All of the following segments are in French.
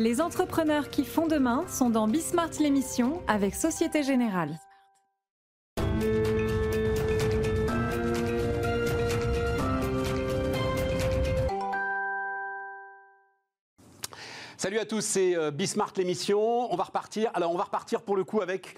Les entrepreneurs qui font demain sont dans Bismart l'émission avec Société Générale. Salut à tous, c'est euh, Bismart l'émission. On va repartir. On va repartir pour le coup avec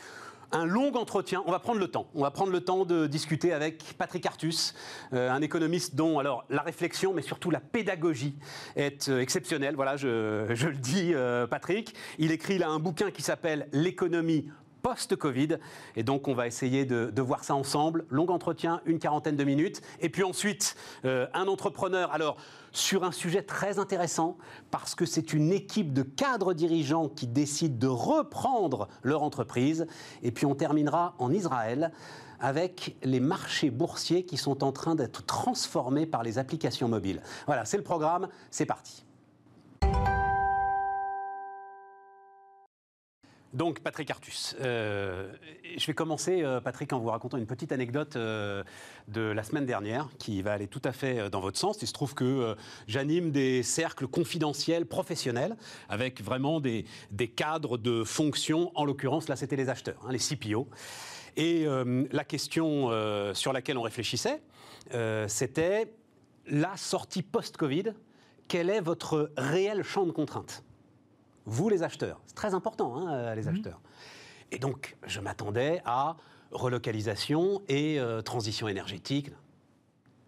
un long entretien. On va prendre le temps. On va prendre le temps de discuter avec Patrick Artus, euh, un économiste dont alors la réflexion, mais surtout la pédagogie est euh, exceptionnelle. Voilà, je, le dis, euh, Patrick. Il écrit là un bouquin qui s'appelle L'économie post-Covid. Et donc, on va essayer de, voir ça ensemble. Long entretien, une quarantaine de minutes. Et puis ensuite, euh, un entrepreneur. Alors, sur un sujet très intéressant, parce que c'est une équipe de cadres dirigeants qui décident de reprendre leur entreprise. Et puis, on terminera en Israël avec les marchés boursiers qui sont en train d'être transformés par les applications mobiles. Voilà, c'est le programme. C'est parti. Donc, Patrick Artus. Euh, je vais commencer, euh, Patrick, en vous racontant une petite anecdote euh, de la semaine dernière qui va aller tout à fait dans votre sens. Il se trouve que j'anime des cercles confidentiels professionnels avec vraiment des, des cadres de fonction. En l'occurrence, là, c'était les acheteurs, hein, les CPO. Et la question sur laquelle on réfléchissait, c'était la sortie post-Covid. Quel est votre réel champ de contraintes? Vous les acheteurs. C'est très important, hein, euh, les acheteurs. Et donc, je m'attendais à relocalisation et euh, transition énergétique.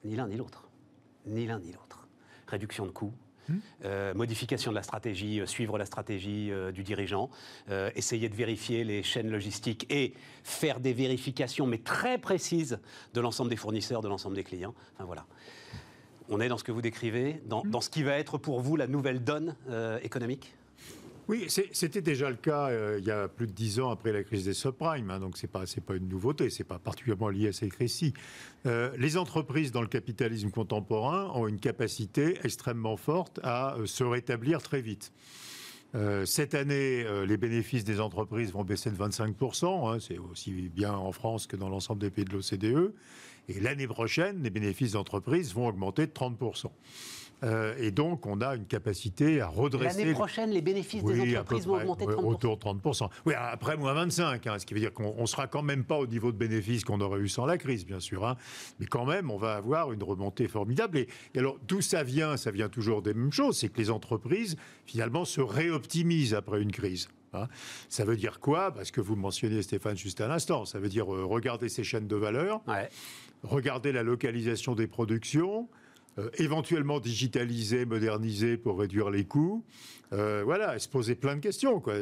Ni l'un ni l'autre. Ni l'un ni l'autre. Réduction de coûts. euh, modification de la stratégie, euh, suivre la stratégie euh, du dirigeant, essayer de vérifier les chaînes logistiques et faire des vérifications, mais très précises, de l'ensemble des fournisseurs, de l'ensemble des clients. Enfin voilà. On est dans ce que vous décrivez, dans, dans ce qui va être pour vous la nouvelle donne économique? Oui, c'était déjà le cas euh, il y a plus de dix ans après la crise des subprimes, hein, donc c'est pas c'est pas une nouveauté, c'est pas particulièrement lié à cette crise-ci. Euh, les entreprises dans le capitalisme contemporain ont une capacité extrêmement forte à euh, se rétablir très vite. Cette année, les bénéfices des entreprises vont baisser de 25%. hein, c'est aussi bien en France que dans l'ensemble des pays de l'OCDE. Et l'année prochaine, les bénéfices d'entreprises vont augmenter de 30%. Euh, et donc, on a une capacité à redresser. L'année prochaine, les bénéfices des Oui, entreprises vont près, augmenter de ouais, 30%. Autour de 30%. Oui, après moins 25, hein, ce qui veut dire qu'on ne sera quand même pas au niveau de bénéfices qu'on aurait eu sans la crise, bien sûr. hein. mais quand même, on va avoir une remontée formidable. Et, et alors, d'où ça vient? Ça vient toujours des mêmes choses. C'est que les entreprises, finalement, se réoptimisent après une crise. hein. Ça veut dire quoi? Parce que vous mentionniez, Stéphane, juste à l'instant. Ça veut dire euh, regarder ces chaînes de valeur, Ouais. regarder la localisation des productions, euh, éventuellement digitaliser, moderniser pour réduire les coûts. Euh, voilà, se poser plein de questions. Quoi.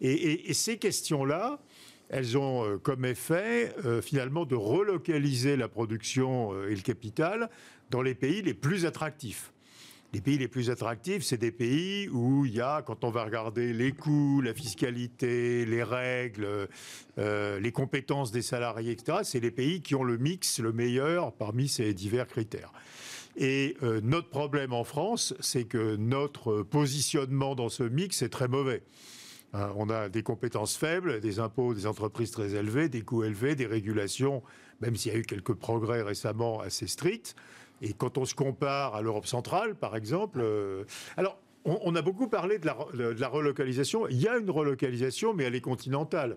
Et, et- et ces questions-là, elles ont euh, comme effet finalement de relocaliser la production et le capital dans les pays les plus attractifs. Les pays les plus attractifs, c'est des pays où il y a, quand on va regarder les coûts, la fiscalité, les règles, les compétences des salariés, etc., c'est les pays qui ont le mix le meilleur parmi ces divers critères. Et euh, notre problème en France, c'est que notre positionnement dans ce mix est très mauvais. Hein, on a des compétences faibles, des impôts des entreprises très élevés, des coûts élevés, des régulations, même s'il y a eu quelques progrès récemment assez stricts. Et quand on se compare à l'Europe centrale, par exemple, euh, alors on, a beaucoup parlé de la relocalisation. Il y a une relocalisation, mais elle est continentale.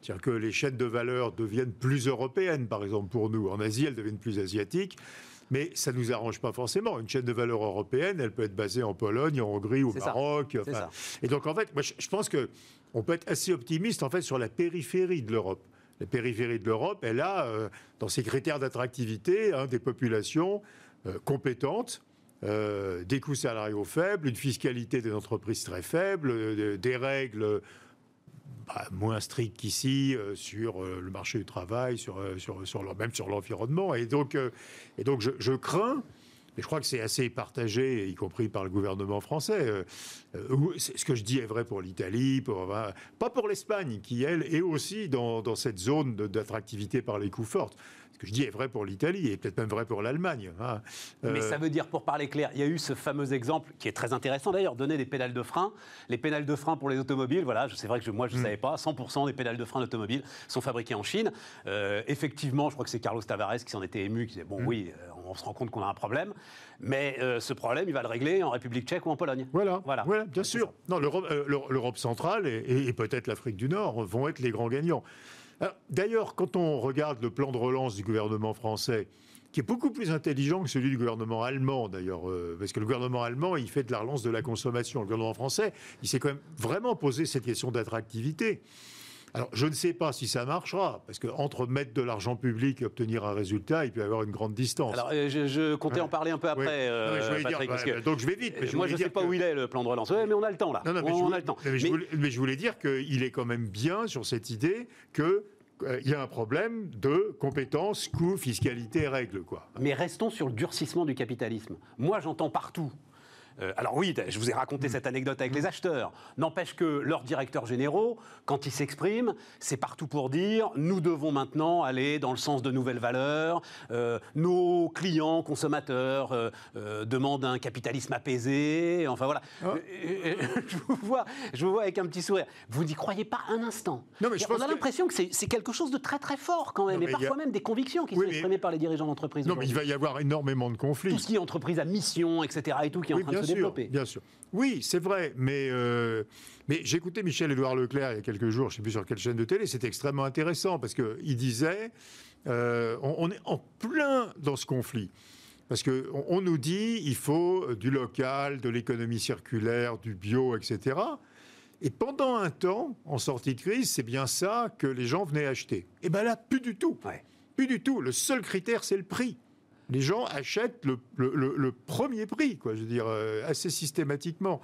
C'est-à-dire que les chaînes de valeur deviennent plus européennes, par exemple, pour nous. En Asie, elles deviennent plus asiatiques. Mais ça ne nous arrange pas forcément. Une chaîne de valeur européenne, elle peut être basée en Pologne, en Hongrie, au. Maroc. Enfin, et donc, en fait, moi, je, pense que on peut être assez optimiste, en fait, sur la périphérie de l'Europe. La périphérie de l'Europe, elle a, euh, dans ses critères d'attractivité, hein, des populations euh, compétentes, euh, des coûts salariaux faibles, une fiscalité des entreprises très faible, des règles bah, moins strictes qu'ici euh, sur euh, le marché du travail, sur, euh, sur, même sur l'environnement. Et donc, et donc je, crains, mais je crois que c'est assez partagé, y compris par le gouvernement français. ce que je dis est vrai pour l'Italie, enfin, pas pour l'Espagne, qui, elle, est aussi dans, dans cette zone d'attractivité par les coûts fortes. Ce que je dis est vrai pour l'Italie et peut-être même vrai pour l'Allemagne. Hein. Mais ça veut dire, pour parler clair, il y a eu ce fameux exemple qui est très intéressant d'ailleurs, donner des pédales de frein. Les pédales de frein pour les automobiles, voilà, c'est vrai que moi je ne mm. savais pas, 100% des pédales de frein d'automobile sont fabriquées en Chine. effectivement, je crois que c'est Carlos Tavares qui s'en était ému, qui disait, bon mm. oui, on se rend compte qu'on a un problème, mais ce problème, il va le régler en République tchèque ou en Pologne. Voilà, voilà. bien sûr. Non, l'Europe centrale et peut-être l'Afrique du Nord vont être les grands gagnants. D'ailleurs, quand on regarde le plan de relance du gouvernement français, qui est beaucoup plus intelligent que celui du gouvernement allemand, d'ailleurs, euh, parce que le gouvernement allemand, il fait de la relance de la consommation. Le gouvernement français, il s'est quand même vraiment posé cette question d'attractivité. Alors, je ne sais pas si ça marchera, parce qu'entre mettre de l'argent public et obtenir un résultat, il peut y avoir une grande distance. Alors, euh, je, comptais en parler un peu après, euh, Patrick, parce que donc je vais vite. moi, je ne sais pas où il est, le plan de relance. mais on a le temps, là. on, a le temps. Mais, je voulais, dire qu'il est quand même bien sur cette idée que euh, il y a un problème de compétences, coûts, fiscalité, règles. Quoi. Mais restons sur le durcissement du capitalisme. Moi, j'entends partout euh, alors oui, je vous ai raconté mm. cette anecdote avec les acheteurs. N'empêche que leurs directeurs généraux, quand ils s'expriment, c'est partout pour dire nous devons maintenant aller dans le sens de nouvelles valeurs. Euh, nos clients, consommateurs euh, demandent un capitalisme apaisé. Enfin voilà. Ah. je, vous vois, je vous vois avec un petit sourire. Vous n'y croyez pas un instant. Non, mais je On a l'impression que, c'est quelque chose de très très fort quand même, et parfois même des convictions qui sont exprimées par les dirigeants d'entreprise. Non, mais il va y avoir énormément de conflits. Tout ce qui est entreprise à mission, etc. et tout qui est en train de Bien sûr. Oui, c'est vrai, mais, euh, mais j'écoutais Michel-Édouard Leclerc il y a quelques jours, je ne sais plus sur quelle chaîne de télé, c'était extrêmement intéressant parce qu'il disait euh, on, est en plein dans ce conflit. Parce qu'on on nous dit il faut du local, de l'économie circulaire, du bio, etc. Et pendant un temps, en sortie de crise, c'est bien ça que les gens venaient acheter. Et eh bien là, plus du tout. Plus du tout. Le seul critère, c'est le prix les gens achètent le, premier prix, quoi, je veux dire, euh, assez systématiquement.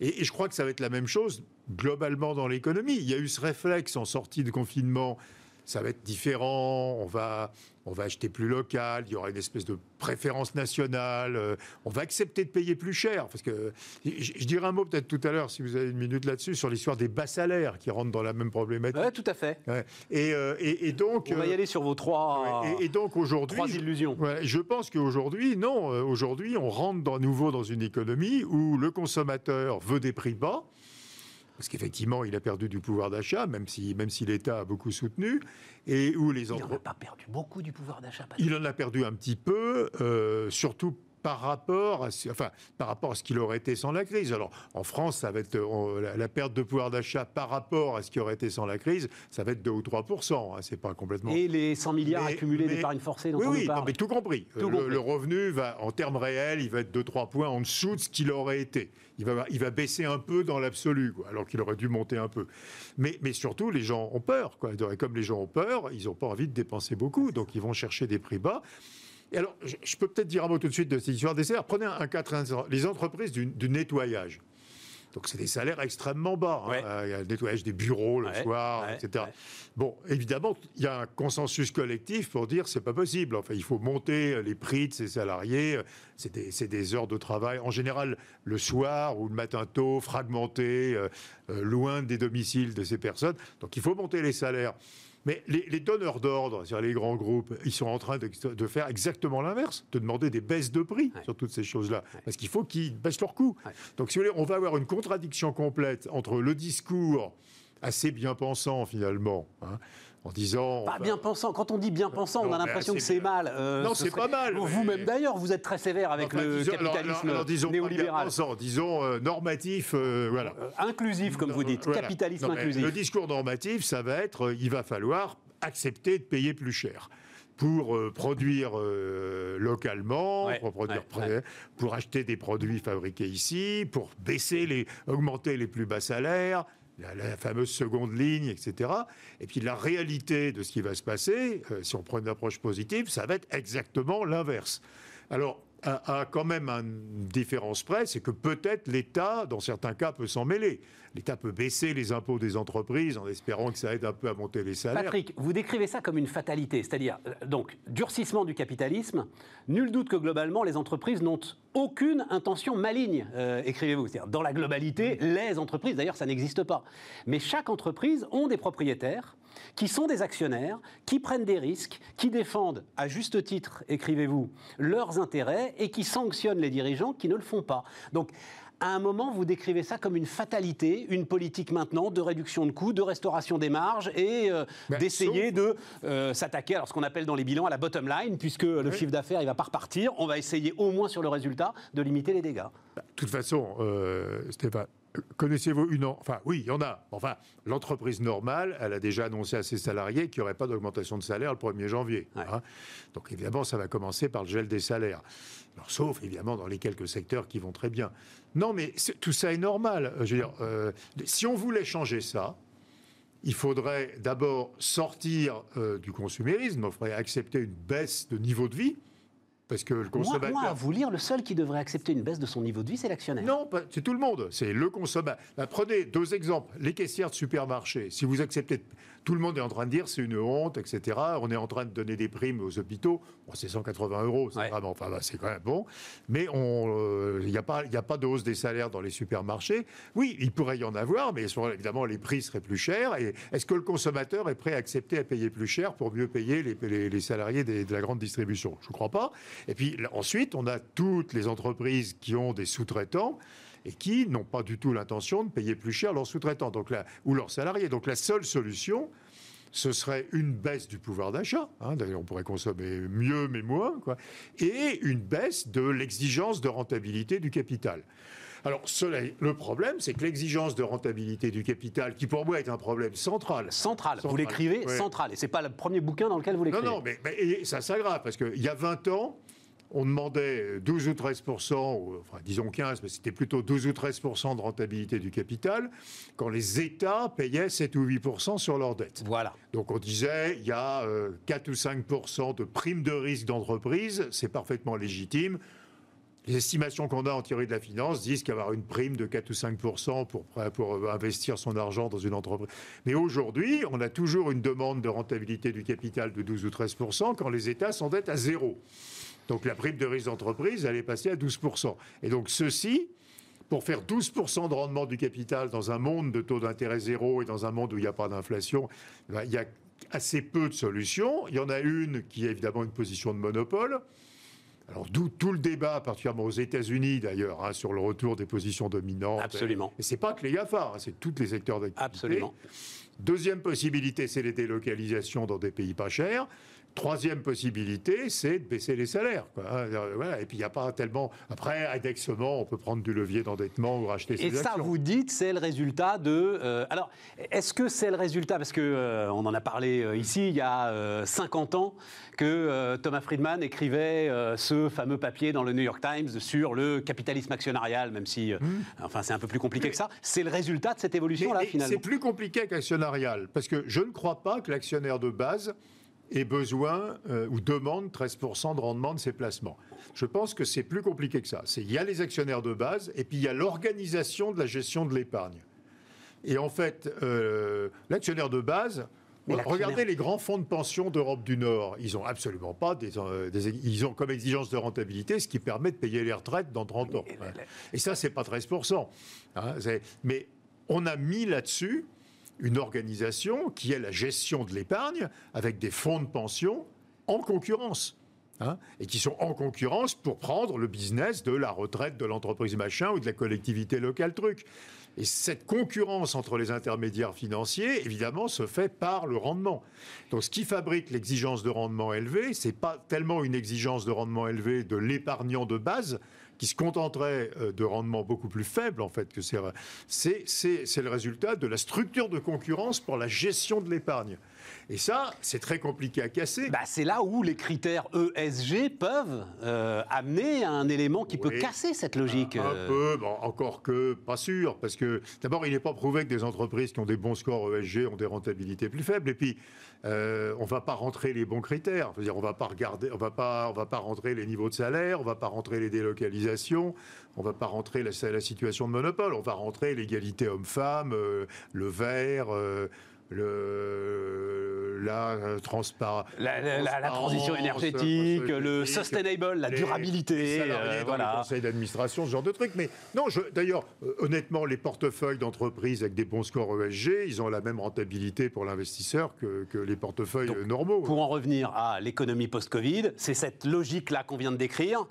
Et, je crois que ça va être la même chose globalement dans l'économie. Il y a eu ce réflexe en sortie de confinement ça va être différent, on va, on va acheter plus local, il y aura une espèce de préférence nationale, euh, on va accepter de payer plus cher. Parce que je, dirais un mot peut-être tout à l'heure, si vous avez une minute là-dessus, sur l'histoire des bas salaires qui rentrent dans la même problématique. Oui, tout à fait. Euh, et, et, donc. On va y aller sur vos trois. Et, donc aujourd'hui. Trois illusions. Je, je pense qu'aujourd'hui, non, euh, aujourd'hui, on rentre à nouveau dans une économie où le consommateur veut des prix bas parce qu'effectivement, il a perdu du pouvoir d'achat, même si, même si l'État a beaucoup soutenu, et où les Il n'en a pas perdu beaucoup du pouvoir d'achat. Il en a perdu un petit peu, euh, surtout par rapport à, enfin, par rapport à ce qu'il aurait été sans la crise. Alors, en France, ça va être la, perte de pouvoir d'achat par rapport à ce qui aurait été sans la crise, ça va être 2 ou 3 hein, C'est pas complètement. Et les 100 milliards accumulés d'épargne forcée dont oui, on oui, mais tout compris. le, revenu va, en termes réels, il va être 2-3 points en dessous de ce qu'il aurait été. Il va, il va baisser un peu dans l'absolu, alors qu'il aurait dû monter un peu. Mais, mais surtout, les gens ont peur. Quoi. Et comme les gens ont peur, ils n'ont pas envie de dépenser beaucoup, donc ils vont chercher des prix bas. Et alors, je, peux peut-être dire un mot tout de suite de cette histoire des salaires. Prenez un, cas très les entreprises du, nettoyage. Donc c'est des salaires extrêmement bas. Hein. Il y a le nettoyage des bureaux le soir, etc. Bon, évidemment, il y a un consensus collectif pour dire c'est pas possible. Enfin, il faut monter les prix de ces salariés. C'est des, des, heures de travail en général le soir ou le matin tôt, fragmentés, euh, euh, loin des domiciles de ces personnes. Donc il faut monter les salaires. Mais les, donneurs d'ordre, c'est-à-dire les grands groupes, ils sont en train de, faire exactement l'inverse, de demander des baisses de prix sur toutes ces choses-là. Parce qu'il faut qu'ils baissent leurs coûts. Donc, si vous voulez, on va avoir une contradiction complète entre le discours assez bien pensant, finalement, hein, en disant. Pas bien pensant. Quand on dit bien pensant, on a l'impression que c'est mal. Euh, non, c'est pas mal. Vous-même d'ailleurs, vous êtes très sévère avec le capitalisme disons néolibéral. disons euh, normatif, euh, voilà. inclusif, comme vous dites. capitalisme inclusif. Le discours normatif, ça va être, il va falloir accepter de payer plus cher pour produire localement, pour, produire, pour acheter des produits fabriqués ici, pour baisser les, augmenter les plus bas salaires, la, fameuse seconde ligne, etc. Et puis la réalité de ce qui va se passer, euh, si on prend une approche positive, ça va être exactement l'inverse. Alors, a, quand même une différence près, c'est que peut-être l'État, dans certains cas, peut s'en mêler. L'État peut baisser les impôts des entreprises en espérant que ça aide un peu à monter les salaires. Patrick, vous décrivez ça comme une fatalité, c'est-à-dire euh, donc durcissement du capitalisme. Nul doute que globalement, les entreprises n'ont aucune intention maligne, euh, écrivez-vous. C'est-à-dire dans la globalité, les entreprises, d'ailleurs, ça n'existe pas. Mais chaque entreprise ont des propriétaires qui sont des actionnaires, qui prennent des risques, qui défendent, à juste titre, écrivez-vous, leurs intérêts et qui sanctionnent les dirigeants qui ne le font pas. Donc, à un moment, vous décrivez ça comme une fatalité, une politique maintenant de réduction de coûts, de restauration des marges et euh, Ben, d'essayer de euh, s'attaquer à ce qu'on appelle dans les bilans à la bottom line, puisque le chiffre d'affaires il va pas repartir. On va essayer au moins sur le résultat de limiter les dégâts. De toute façon, euh, Stéphane, connaissez-vous une... en- Enfin, oui, il y en a. Enfin, l'entreprise normale, elle a déjà annoncé à ses salariés qu'il n'y aurait pas d'augmentation de salaire le 1er janvier. Ouais. hein. Donc, évidemment, ça va commencer par le gel des salaires. Alors, sauf, évidemment, dans les quelques secteurs qui vont très bien. Non, mais tout ça est normal. Je veux dire, euh, si on voulait changer ça, il faudrait d'abord sortir euh, du consumérisme, il faudrait accepter une baisse de niveau de vie, parce que le Moi, consommateur... moi, à vous lire, le seul qui devrait accepter une baisse de son niveau de vie, c'est l'actionnaire. Non, c'est tout le monde. C'est le consommateur. Bah, prenez deux exemples. Les caissières de supermarché. Si vous acceptez, tout le monde est en train de dire c'est une honte, etc. On est en train de donner des primes aux hôpitaux. Bon, c'est 180 euros, c'est Ouais. vraiment, enfin, bah, c'est quand même bon. Mais il n'y a pas, il a pas de hausse des salaires dans les supermarchés. Oui, il pourrait y en avoir, mais évidemment les prix seraient plus chers. Et est-ce que le consommateur est prêt à accepter à payer plus cher pour mieux payer les, les- les salariés des- de la grande distribution? Je ne crois pas. Et puis là, ensuite, on a toutes les entreprises qui ont des sous-traitants et qui n'ont pas du tout l'intention de payer plus cher leurs sous-traitants donc ou leurs salariés. Donc la seule solution, ce serait une baisse du pouvoir d'achat. hein. D'ailleurs, on pourrait consommer mieux mais moins. Quoi, et une baisse de l'exigence de rentabilité du capital. Alors, cela, le problème, c'est que l'exigence de rentabilité du capital, qui pour moi est un problème central, Central. Vous l'écrivez Ouais. central. Et c'est pas le premier bouquin dans lequel vous non, l'écrivez. non, mais, mais- et ça s'aggrave parce qu'il y a 20 ans, on demandait 12 ou 13 ou, enfin disons 15, mais c'était plutôt 12 ou 13% de rentabilité du capital, quand les États payaient 7 ou 8% sur leurs dettes. Voilà. Donc on disait, il y a euh, 4 ou 5% de primes de risque d'entreprise, c'est parfaitement légitime. Les estimations qu'on a en théorie de la finance disent qu'avoir une prime de 4 ou 5 pour, pour euh, investir son argent dans une entreprise. Mais aujourd'hui, on a toujours une demande de rentabilité du capital de 12 ou 13% quand les États s'endettent à zéro. Donc la prime de risque d'entreprise, elle est passée à 12 Et donc ceci, pour faire 12 de rendement du capital dans un monde de taux d'intérêt zéro et dans un monde où il n'y a pas d'inflation, ben, il y a assez peu de solutions. Il y en a une qui est évidemment une position de monopole. Alors d'où tout le débat, particulièrement aux États-Unis d'ailleurs, hein, sur le retour des positions dominantes. Absolument. Et c'est pas que les GAFA, hein, c'est tous les secteurs d'activité. Absolument. Deuxième possibilité, c'est les délocalisations dans des pays pas chers. Troisième possibilité, c'est de baisser les salaires. quoi. Hein, euh, voilà. Et puis il n'y a pas tellement. Après, indexement, on peut prendre du levier d'endettement ou racheter ses Et ça, vous dites, c'est le résultat de. euh, alors, est-ce que c'est le résultat Parce que euh, on en a parlé euh, ici il y a euh, 50 ans que Thomas Friedman écrivait ce fameux papier dans le New York Times sur le capitalisme actionnarial, même si, euh, enfin, c'est un peu plus compliqué que ça. C'est le résultat de cette évolution-là, finalement. C'est plus compliqué qu'actionnarial, parce que je ne crois pas que l'actionnaire de base ait besoin euh, ou demande 13% de rendement de ses placements. Je pense que c'est plus compliqué que ça. Il y a les actionnaires de base et puis il y a l'organisation de la gestion de l'épargne. Et en fait, euh, l'actionnaire de base, voilà, regardez les grands fonds de pension d'Europe du Nord. Ils ont absolument pas des, euh, des- ils ont comme exigence de rentabilité ce qui permet de payer les retraites dans 30 ans. Et ça, c'est pas 13%. hein, mais on a mis là-dessus une organisation qui est la gestion de l'épargne avec des fonds de pension en concurrence. hein, et qui sont en concurrence pour prendre le business de la retraite de l'entreprise machin ou de la collectivité locale truc. Et cette concurrence entre les intermédiaires financiers, évidemment, se fait par le rendement. Donc, ce qui fabrique l'exigence de rendement élevé, c'est pas tellement une exigence de rendement élevé de l'épargnant de base, qui se contenterait euh, de rendements beaucoup plus faibles, en fait, que c'est, c'est, c'est, c'est le résultat de la structure de concurrence pour la gestion de l'épargne. Et ça, c'est très compliqué à casser. Bah, c'est là où les critères ESG peuvent euh, amener un élément qui peut casser cette logique. Un euh. peu, bon, encore que pas sûr, parce que d'abord, il n'est pas prouvé que des entreprises qui ont des bons scores ESG ont des rentabilités plus faibles. Et puis, euh, on va pas rentrer les bons critères. Dire, on va pas regarder, on va pas, on va pas rentrer les niveaux de salaire, on va pas rentrer les délocalisations, on va pas rentrer la, la situation de monopole. On va rentrer l'égalité homme-femme, euh, le vert. euh, le, la, euh, transpar- La, la- la- la transparence, transition énergétique, euh, le sustainable, la les- durabilité, les salariés euh, dans voilà. conseils d'administration, ce genre de trucs. Mais non, d'ailleurs, euh, honnêtement, les portefeuilles d'entreprises avec des bons scores ESG, ils ont la même rentabilité pour l'investisseur que, que les portefeuilles Donc, euh, normaux. Pour en revenir à l'économie post-Covid, c'est cette logique-là qu'on vient de décrire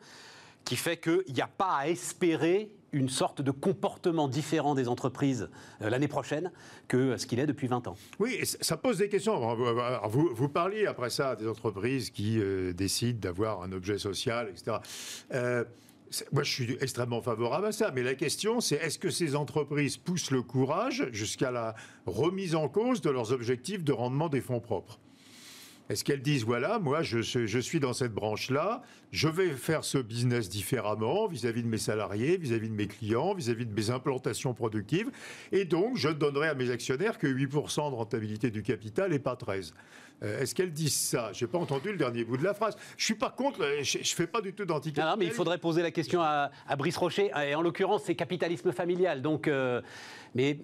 qui fait qu'il n'y a pas à espérer une sorte de comportement différent des entreprises euh, l'année prochaine que ce qu'il est depuis 20 ans. Oui, ça pose des questions. Alors, vous- parliez après ça des entreprises qui euh, décident d'avoir un objet social, etc. Euh, moi, je suis extrêmement favorable à ça. Mais la question, c'est est-ce que ces entreprises poussent le courage jusqu'à la remise en cause de leurs objectifs de rendement des fonds propres? Est-ce qu'elles disent, voilà, moi, je, suis dans cette branche-là, je vais faire ce business différemment vis-à-vis de mes salariés, vis-à-vis de mes clients, vis-à-vis de mes implantations productives, et donc je ne donnerai à mes actionnaires que 8% de rentabilité du capital et pas 13%. Euh, Est-ce qu'elles disent ça? Je n'ai pas entendu le dernier bout de la phrase. Je suis pas contre, euh, je ne fais pas du tout d'anticapital. non, mais il faudrait poser la question à, à Brice Rocher, et en l'occurrence, c'est capitalisme familial. Donc, euh, mais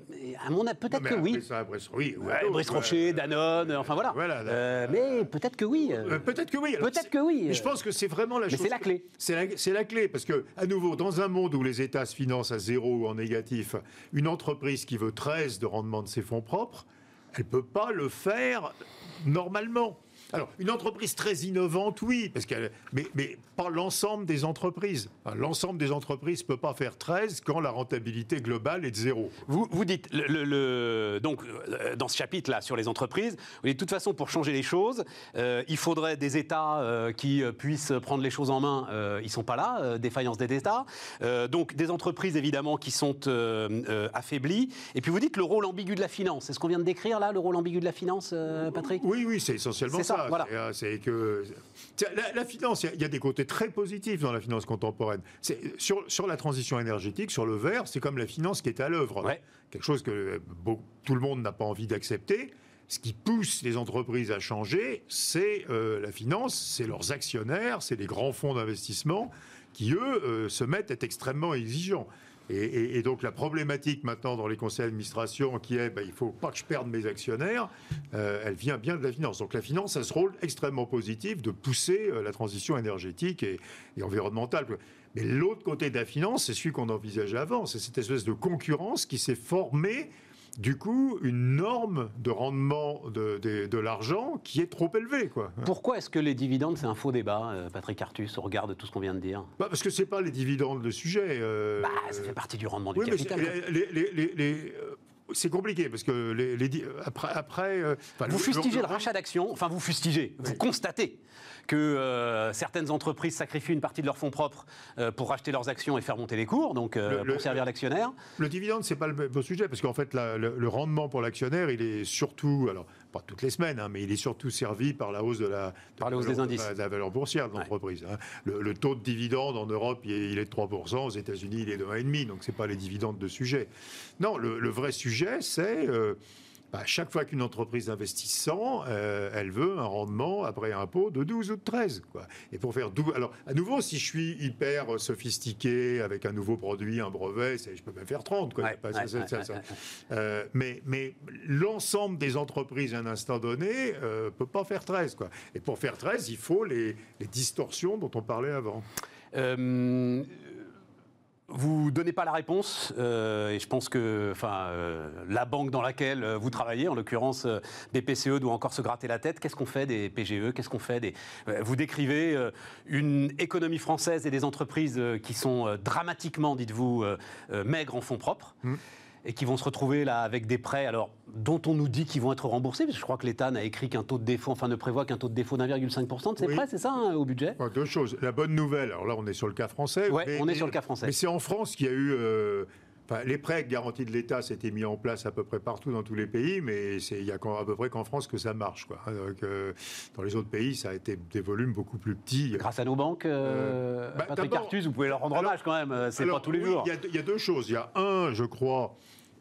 à mon avis, peut-être que oui. ça, Brice, oui, Ouais, Brice Rocher, Danone, enfin voilà. Voilà, là. Euh, mais peut-être que oui. euh. Euh, Peut-être que oui. Peut-être que oui. Mais je pense que c'est vraiment la Mais chose. c'est la clé. C'est la, la clé parce que, à nouveau, dans un monde où les États se financent à zéro ou en négatif, une entreprise qui veut 13 de rendement de ses fonds propres, elle peut pas le faire normalement. Alors, une entreprise très innovante, oui, parce qu'elle, mais, mais pas l'ensemble des entreprises. L'ensemble des entreprises ne peut pas faire 13 quand la rentabilité globale est de zéro. Vous, vous dites, le, le- le- donc, euh, dans ce chapitre-là sur les entreprises, vous dites, de toute façon, pour changer les choses, euh, il faudrait des États euh, qui puissent prendre les choses en main. Euh, ils ne sont pas là, défaillance des États. Donc, des entreprises, évidemment, qui sont affaiblies. Et puis, vous dites le rôle ambigu de la finance. C'est ce qu'on vient de décrire, là, le rôle ambigu de la finance, Patrick? Oui, oui, c'est essentiellement ça, ça. voilà. C'est, euh, C'est que la, la finance, il y a- il y, a des côtés très positifs dans la finance contemporaine. C'est- Sur, sur la transition énergétique, sur le vert, c'est comme la finance qui est à l'œuvre. Ouais. Quelque chose que euh, tout le monde n'a pas envie d'accepter. Ce qui pousse les entreprises à changer, c'est euh, la finance, c'est leurs actionnaires, c'est les grands fonds d'investissement qui, eux, euh, se mettent à être extrêmement exigeants. Et, donc la problématique maintenant dans les conseils d'administration qui est, ben, il faut pas que je perde mes actionnaires, euh, elle vient bien de la finance. Donc la finance a ce rôle extrêmement positif de pousser euh, la transition énergétique et, et environnementale. Mais l'autre côté de la finance, c'est celui qu'on envisageait avant, c'est cette espèce de concurrence qui s'est formée du coup, une norme de rendement de, de- de l'argent qui est trop élevée. Quoi. Pourquoi est-ce que les dividendes, c'est un faux débat, euh, Patrick Artus, au regard de tout ce qu'on vient de dire? Bah, parce que c'est pas les dividendes le sujet. euh, bah, Ça fait partie du rendement du Oui, capital. c'est- les- les- euh, c'est compliqué parce que les, après, après euh, enfin, Vous le- fustigez le le- rachat d'actions, enfin vous fustigez, vous constatez que euh, certaines entreprises sacrifient une partie de leurs fonds propres euh, pour racheter leurs actions et faire monter les cours, donc euh, Le- le- pour servir l'actionnaire. Le dividende, c'est pas le beau sujet, parce qu'en fait, la- le, le rendement pour l'actionnaire, il est surtout, alors pas toutes les semaines, hein, mais il est surtout servi par la hausse de la, de Par la hausse des valeur- indices. de la valeur boursière de Ouais. l'entreprise. hein. Le, le taux de dividende en Europe, il est, il est de 3%, aux États-Unis, il est de 1,5%, donc c'est pas les dividendes de sujet. Non, le, le vrai sujet, c'est euh, bah, chaque fois qu'une entreprise investit 100, euh, elle veut un rendement après impôt de 12 ou de 13. Quoi. Et pour faire 12... Alors, à nouveau, si je suis hyper sophistiqué avec un nouveau produit, un brevet, je peux même faire 30. Quoi. Ouais, Pas- ça- ouais, ça- ouais, ça- ouais, ça- ouais. euh, mais mais l'ensemble des entreprises à un instant donné ne peut pas faire 13. Quoi. Et pour faire 13, il faut les, les distorsions dont on parlait avant. Vous donnez pas la réponse, euh, et je pense que euh, la banque dans laquelle euh, vous travaillez, en l'occurrence euh, BPCE, doit encore se gratter la tête. Qu'est-ce qu'on fait des PGE Qu'est-ce qu'on fait Vous décrivez une économie française et des entreprises qui sont dramatiquement, dites-vous, maigres en fonds propres. Mm. Et qui vont se retrouver là avec des prêts, alors dont on nous dit qu'ils vont être remboursés, parce que je crois que l'État n'a écrit qu'un taux de défaut, enfin ne prévoit qu'un taux de défaut d'1,5% de ses Oui. prêts, c'est ça, hein, au budget? Deux choses. La bonne nouvelle, alors là on est sur le cas français. Ouais, on est sur le cas français. Mais c'est en France qu'il y a eu... euh, enfin, les prêts avec garantie de l'État, c'était mis en place à peu près partout dans tous les pays, mais il y a à peu près qu'en France que ça marche. Quoi. Donc, euh, dans les autres pays, ça a été des volumes beaucoup plus petits. Grâce à nos banques, euh, Euh, bah, Patrick Artus, vous pouvez leur rendre Alors- hommage quand même, euh, c'est pas tous les oui, jours. Il y, a, il y a deux choses. Il y a un, je crois,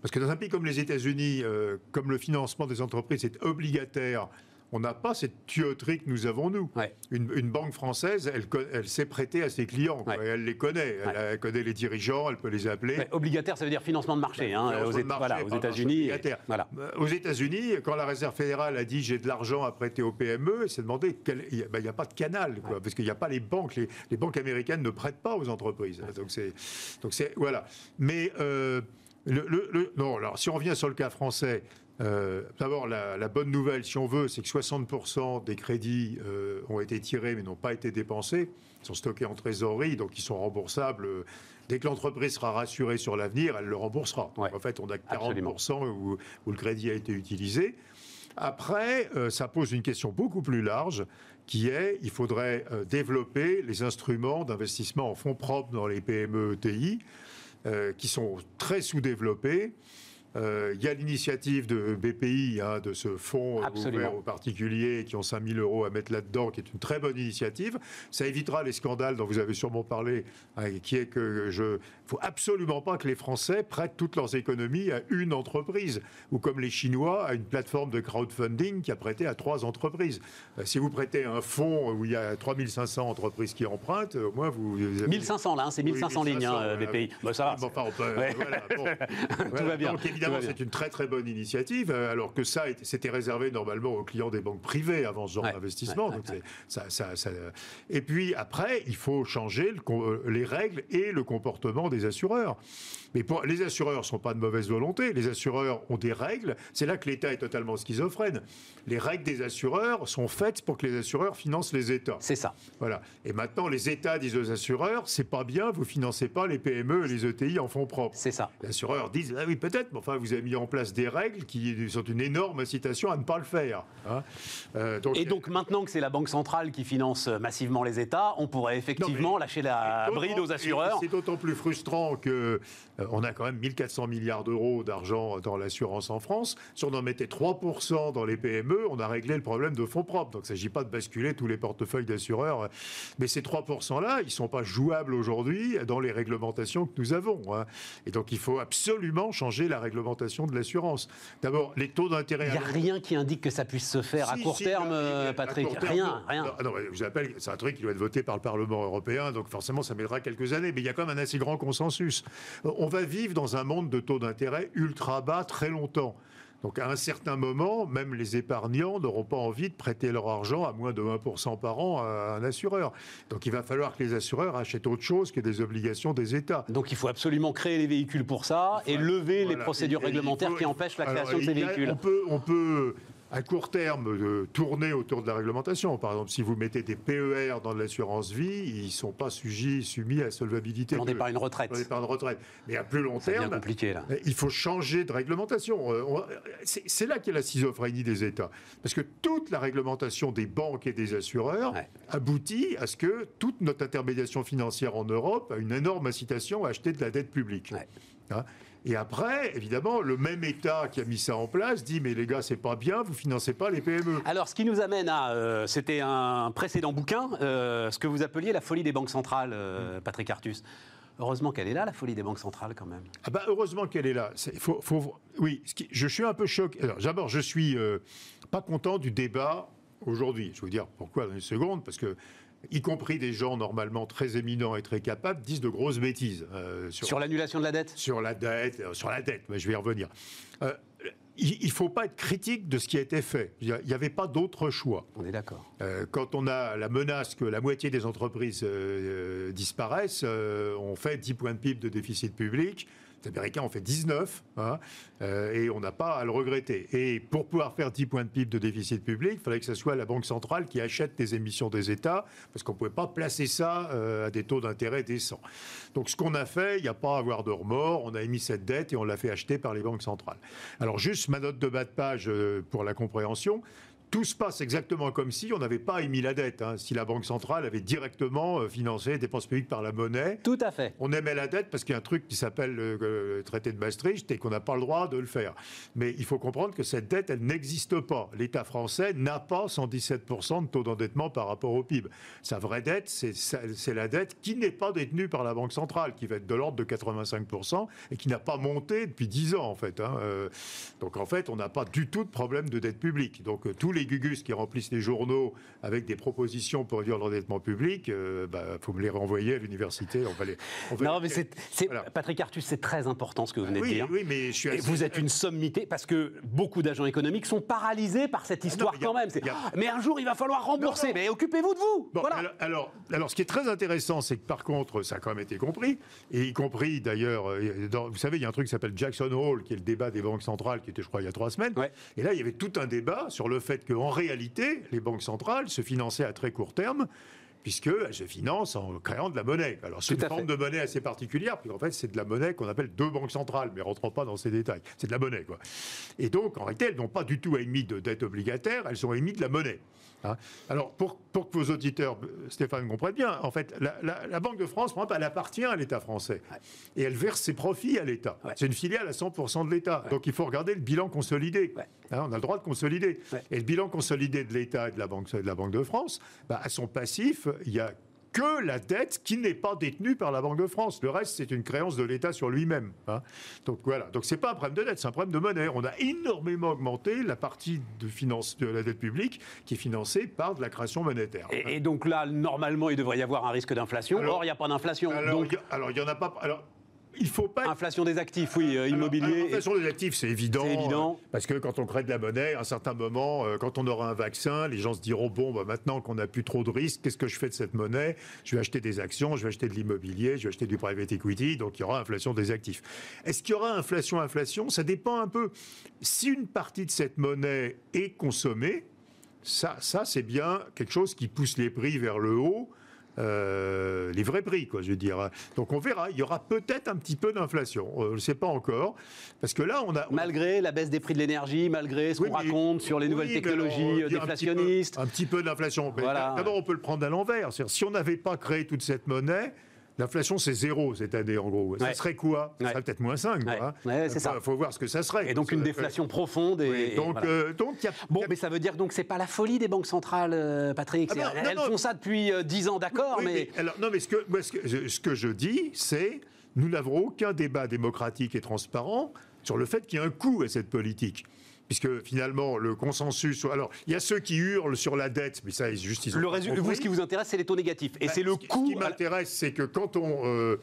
parce que dans un pays comme les États-Unis, euh, comme le financement des entreprises est obligataire, on n'a pas cette tuyauterie que nous avons nous. Une, banque française, elle, elle s'est prêtée à ses clients, elle les connaît, elle, connaît les dirigeants, elle peut les appeler. obligataire, ça veut dire financement de marché. Hein, aux, États-Unis. Voilà. Euh, aux États-Unis, quand la Réserve fédérale a dit j'ai de l'argent à prêter aux PME, elle s'est demandé il n'y a, ben, a, pas de canal, quoi, parce qu'il n'y a pas les banques, les, banques américaines ne prêtent pas aux entreprises. Donc c'est, donc c'est voilà. Mais euh, le, non, alors si on revient sur le cas français, euh, D'abord, la, bonne nouvelle, si on veut, c'est que 60% des crédits euh, ont été tirés mais n'ont pas été dépensés. Ils sont stockés en trésorerie, donc ils sont remboursables. Dès que l'entreprise sera rassurée sur l'avenir, elle le remboursera. en fait, on a 40% où, où, le crédit a été utilisé. Après, euh, ça pose une question beaucoup plus large qui est il faudrait développer les instruments d'investissement en fonds propres dans les PME ETI qui sont très sous-développés. euh, il y a l'initiative de BPI, hein, de ce fonds ouvert aux particuliers qui ont 5 000 euros à mettre là-dedans, qui est une très bonne initiative. Ça évitera les scandales dont vous avez sûrement parlé, hein, qui est que je faut absolument pas que les Français prêtent toutes leurs économies à une entreprise, ou comme les Chinois, à une plateforme de crowdfunding qui a prêté à trois entreprises. Euh, si vous prêtez un fonds où il y a 3500 entreprises qui empruntent, au moins vous... 1500 là, hein, c'est 1500 lignes, hein, BPI. Bah, ça va. Tout va bien c'est une très très bonne initiative, euh, alors que ça, c'était réservé normalement aux clients des banques privées avant ce genre d'investissement. Et puis après, il faut changer les règles et le comportement des assureurs. Mais pour, les assureurs ne sont pas de mauvaise volonté. Les assureurs ont des règles. C'est là que l'État est totalement schizophrène. Les règles des assureurs sont faites pour que les assureurs financent les États. C'est ça. Voilà. Et maintenant, les États disent aux assureurs, c'est pas bien, vous financez pas les PME et les ETI en fonds propres. C'est ça. Les assureurs disent, ah oui, peut-être, mais enfin, vous avez mis en place des règles qui sont une énorme incitation à ne pas le faire. Hein. Euh, et donc, maintenant que c'est la Banque centrale qui finance massivement les États, on pourrait effectivement lâcher la bride aux assureurs. C'est d'autant plus frustrant que euh, on a quand même 1400 milliards d'euros d'argent dans l'assurance en France. Si on en mettait 3% dans les PME, on a réglé le problème de fonds propres. Donc il ne s'agit pas de basculer tous les portefeuilles d'assureurs. Mais ces 3%-là, ils ne sont pas jouables aujourd'hui dans les réglementations que nous avons. Hein. Et donc il faut absolument changer la réglementation de l'assurance. D'abord, les taux d'intérêt... Il n'y a rien qui indique que ça puisse se faire à court terme, Patrick. rien, rien. Non, je vous appelle, c'est un truc qui doit être voté par le Parlement européen, donc forcément ça mettra quelques années. Mais il y a quand même un assez grand consensus. On va vivre dans un monde de taux d'intérêt ultra bas très longtemps. Donc à un certain moment, même les épargnants n'auront pas envie de prêter leur argent à moins de 1% par an à un assureur. Donc il va falloir que les assureurs achètent autre chose que des obligations des États. Donc il faut absolument créer les véhicules pour ça et lever les procédures réglementaires qui empêchent la création de ces véhicules. On peut, on peut à court terme de tourner autour de la réglementation. Par exemple, si vous mettez des PER dans l'assurance vie, ils ne sont pas sujets, soumis à solvabilité. On n'est pas une retraite. On n'est pas une retraite. Mais à plus long terme, compliqué, là. il faut changer de réglementation. Euh, c'est là qu'est la schizophrénie des États. Parce que toute la réglementation des banques et des assureurs aboutit à ce que toute notre intermédiation financière en Europe a une énorme incitation à acheter de la dette publique. Hein? Et après, évidemment, le même État qui a mis ça en place dit mais les gars, c'est pas bien, vous financez pas les PME. Alors, ce qui nous amène à, euh, c'était un précédent bouquin, euh, ce que vous appeliez la folie des banques centrales, euh, Patrick Artus. Heureusement qu'elle est là, la folie des banques centrales, quand même. Ah bah, heureusement qu'elle est là. faut, faut, oui, je suis un peu choqué. Alors, d'abord, je suis pas content du débat aujourd'hui. Je vais vous dire pourquoi dans une seconde, parce que y compris des gens normalement très éminents et très capables, disent de grosses bêtises. Euh, sur, l'annulation de la dette Sur la dette, euh, sur la dette, mais je vais y revenir. Euh, il ne faut pas être critique de ce qui a été fait. Il n'y avait pas d'autre choix. On est d'accord. quand on a la menace que la moitié des entreprises disparaissent, on fait 10 points de PIB de déficit public. Les Américains ont fait 19, hein, euh, et on n'a pas à le regretter. Et pour pouvoir faire 10 points de PIB de déficit public, il fallait que ce soit la Banque centrale qui achète des émissions des États, parce qu'on ne pouvait pas placer ça euh, à des taux d'intérêt décents. Donc ce qu'on a fait, il n'y a pas à avoir de remords, on a émis cette dette et on l'a fait acheter par les banques centrales. Alors juste ma note de bas de page euh, pour la compréhension, tout se passe exactement comme si on n'avait pas émis la dette. Hein. Si la Banque centrale avait directement euh, financé les dépenses publiques par la monnaie. Tout à fait. On émet la dette parce qu'il y a un truc qui s'appelle le, traité de Maastricht et qu'on n'a pas le droit de le faire. Mais il faut comprendre que cette dette, elle n'existe pas. L'État français n'a pas 117% de taux d'endettement par rapport au PIB. Sa vraie dette, c'est la dette qui n'est pas détenue par la Banque centrale, qui va être de l'ordre de 85% et qui n'a pas monté depuis 10 ans en fait. Hein. Euh, donc en fait, on n'a pas du tout de problème de dette publique. Donc euh, tous les gugus qui remplissent les journaux avec des propositions pour réduire l'endettement public, il euh, bah, faut me les renvoyer à l'université. On va les, non, mais c'est, Patrick Artus, c'est très important ce que vous venez de dire. Oui, mais je suis Vous êtes une sommité parce que beaucoup d'agents économiques sont paralysés par cette ah histoire quand même. Mais un jour, il va falloir rembourser. Mais occupez-vous de vous. voilà. alors, alors, ce qui est très intéressant, c'est que par contre, ça a quand même été compris, et y compris d'ailleurs, euh, vous savez, il y a un truc qui s'appelle Jackson Hole, qui est le débat des banques centrales, qui était, je crois, il y a trois semaines. Et là, il y avait tout un débat sur le fait qu'en réalité, les banques centrales se finançaient à très court terme puisqu'elles se financent en créant de la monnaie. Alors c'est une forme de monnaie assez particulière, puisqu'en fait c'est de la monnaie qu'on appelle deux banques centrales, mais rentrons pas dans ces détails. C'est de la monnaie, quoi. Et donc en réalité, elles n'ont pas du tout émis de dette obligataire, elles ont émis de la monnaie. Hein. Alors, pour, pour, que vos auditeurs, Stéphane, comprennent bien, en fait, la, Banque de France, elle appartient à l'État français. Et elle verse ses profits à l'État. C'est une filiale à 100% de l'État. Donc, il faut regarder le bilan consolidé. Hein, on a le droit de consolider. Et le bilan consolidé de l'État et de la Banque de, la Banque de France, bah, à son passif, il y a que la dette qui n'est pas détenue par la Banque de France. Le reste, c'est une créance de l'État sur lui-même. Hein. Donc voilà. Donc c'est pas un problème de dette, c'est un problème de monnaie. On a énormément augmenté la partie de, finance, de la dette publique qui est financée par de la création monétaire. Et, donc là, normalement, il devrait y avoir un risque d'inflation. Or, il n'y a pas d'inflation. Alors, il y en a pas. Alors, il faut pas. Inflation des actifs, oui, euh, immobilier. inflation des actifs, c'est évident. C'est évident. Euh, parce que quand on crée de la monnaie, à un certain moment, euh, quand on aura un vaccin, les gens se diront bon, bah, maintenant qu'on n'a plus trop de risques, qu'est-ce que je fais de cette monnaie? Je vais acheter des actions, je vais acheter de l'immobilier, je vais acheter du private equity, donc il y aura inflation des actifs. Est-ce qu'il y aura inflation, inflation? Ça dépend un peu. Si une partie de cette monnaie est consommée, ça, ça c'est bien quelque chose qui pousse les prix vers le haut. Euh, les vrais prix, quoi, je veux dire. Donc on verra, il y aura peut-être un petit peu d'inflation. On ne le sait pas encore, parce que là, on a... Malgré la baisse des prix de l'énergie, malgré ce qu'on raconte sur les nouvelles technologies déflationnistes. Un petit peu, d'inflation. D'abord, on peut le prendre à l'envers. Si on n'avait pas créé toute cette monnaie, L'inflation, c'est zéro cette année, en gros. Ça serait quoi? Ça serait peut-être moins 5. Ouais. c'est ça. Il faut voir ce que ça serait. Et donc une déflation profonde. Et, donc, euh, donc y a, bon, mais ça veut dire donc c'est pas la folie des banques centrales, euh, Patrick. Ah elles, font ça depuis 10 euh, ans, d'accord, mais... alors, non, mais ce que, ce que, ce que je dis, c'est nous n'avons aucun débat démocratique et transparent sur le fait qu'il y a un coût à cette politique puisque finalement le consensus. Alors, il y a ceux qui hurlent sur la dette, mais ça, ils juste Le résultat, vous, ce qui vous intéresse, c'est les taux négatifs, et bah, c'est le coût. Ce qui m'intéresse, c'est que quand on euh,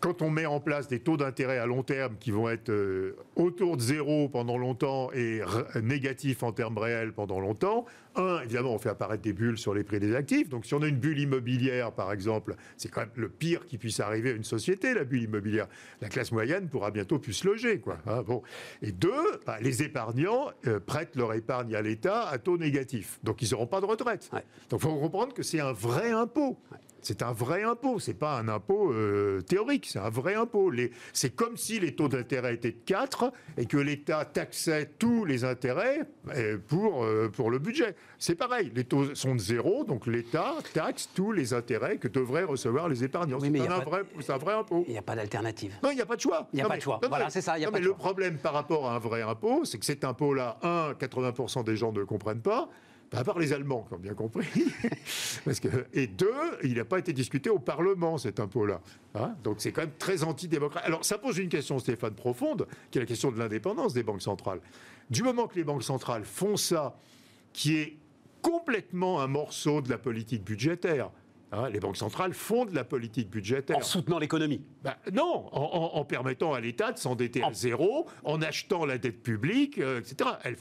quand on met en place des taux d'intérêt à long terme qui vont être euh, autour de zéro pendant longtemps et négatifs en termes réels pendant longtemps, un, évidemment, on fait apparaître des bulles sur les prix des actifs. Donc, si on a une bulle immobilière, par exemple, c'est quand même le pire qui puisse arriver à une société, la bulle immobilière. La classe moyenne pourra bientôt plus se loger, quoi. Hein, bon. Et deux, bah, les épargnants euh, prêtent leur épargne à l'État à taux négatif. Donc, ils n'auront pas de retraite. Donc, il faut comprendre que c'est un vrai impôt. C'est un vrai impôt, c'est pas un impôt euh, théorique, c'est un vrai impôt. C'est comme si les taux d'intérêt étaient de 4 et que l'État taxait tous les intérêts euh, pour, euh, pour le budget. C'est pareil, les taux sont de zéro, donc l'État taxe tous les intérêts que devraient recevoir les épargnants. c'est un, vrai impôt. Il n'y a pas d'alternative. Non, il n'y a pas de choix. Il n'y a pas de choix. voilà, c'est ça. Y a mais le problème par rapport à un vrai impôt, c'est que cet impôt-là, un, 80% des gens ne le comprennent pas à part les Allemands qui ont bien compris. Et deux, il n'a pas été discuté au Parlement, cet impôt-là. Hein? Donc c'est quand même très antidémocrate. Alors ça pose une question, Stéphane, profonde, qui est la question de l'indépendance des banques centrales. Du moment que les banques centrales font ça, qui est complètement un morceau de la politique budgétaire, Hein, les banques centrales font de la politique budgétaire. En soutenant l'économie bah, Non, en, permettant à l'État de s'endetter à zéro, en achetant la dette publique, euh, etc. Elle,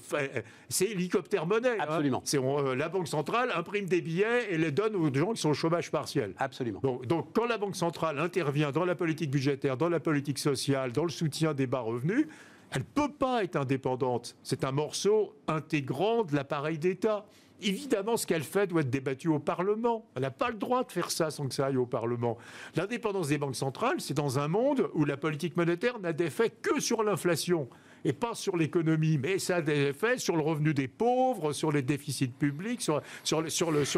c'est hélicoptère monnaie. Hein. Absolument. Euh, la Banque centrale imprime des billets et les donne aux gens qui sont au chômage partiel. Absolument. Donc, donc, quand la Banque centrale intervient dans la politique budgétaire, dans la politique sociale, dans le soutien des bas revenus, elle ne peut pas être indépendante. C'est un morceau intégrant de l'appareil d'État. Évidemment, ce qu'elle fait doit être débattu au Parlement. Elle n'a pas le droit de faire ça sans que ça aille au Parlement. L'indépendance des banques centrales, c'est dans un monde où la politique monétaire n'a d'effet que sur l'inflation et pas sur l'économie, mais ça a des effets sur le revenu des pauvres, sur les déficits publics, sur,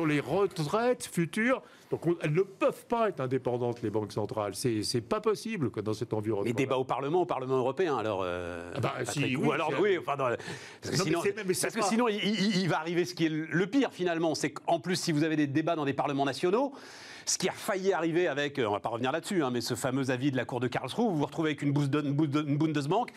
les retraites futures. Donc elles ne peuvent pas être indépendantes, les banques centrales. C'est pas possible que dans cet environnement. Les débats au Parlement, au Parlement européen, alors. Euh, ah bah, si, ou alors, oui, enfin, parce que sinon, parce que sinon il, il, va arriver ce qui est le pire finalement, c'est qu'en plus, si vous avez des débats dans des parlements nationaux, ce qui a failli arriver avec, euh, on va pas revenir là-dessus, hein, mais ce fameux avis de la Cour de Karlsruhe, vous vous retrouvez avec une Bundesbank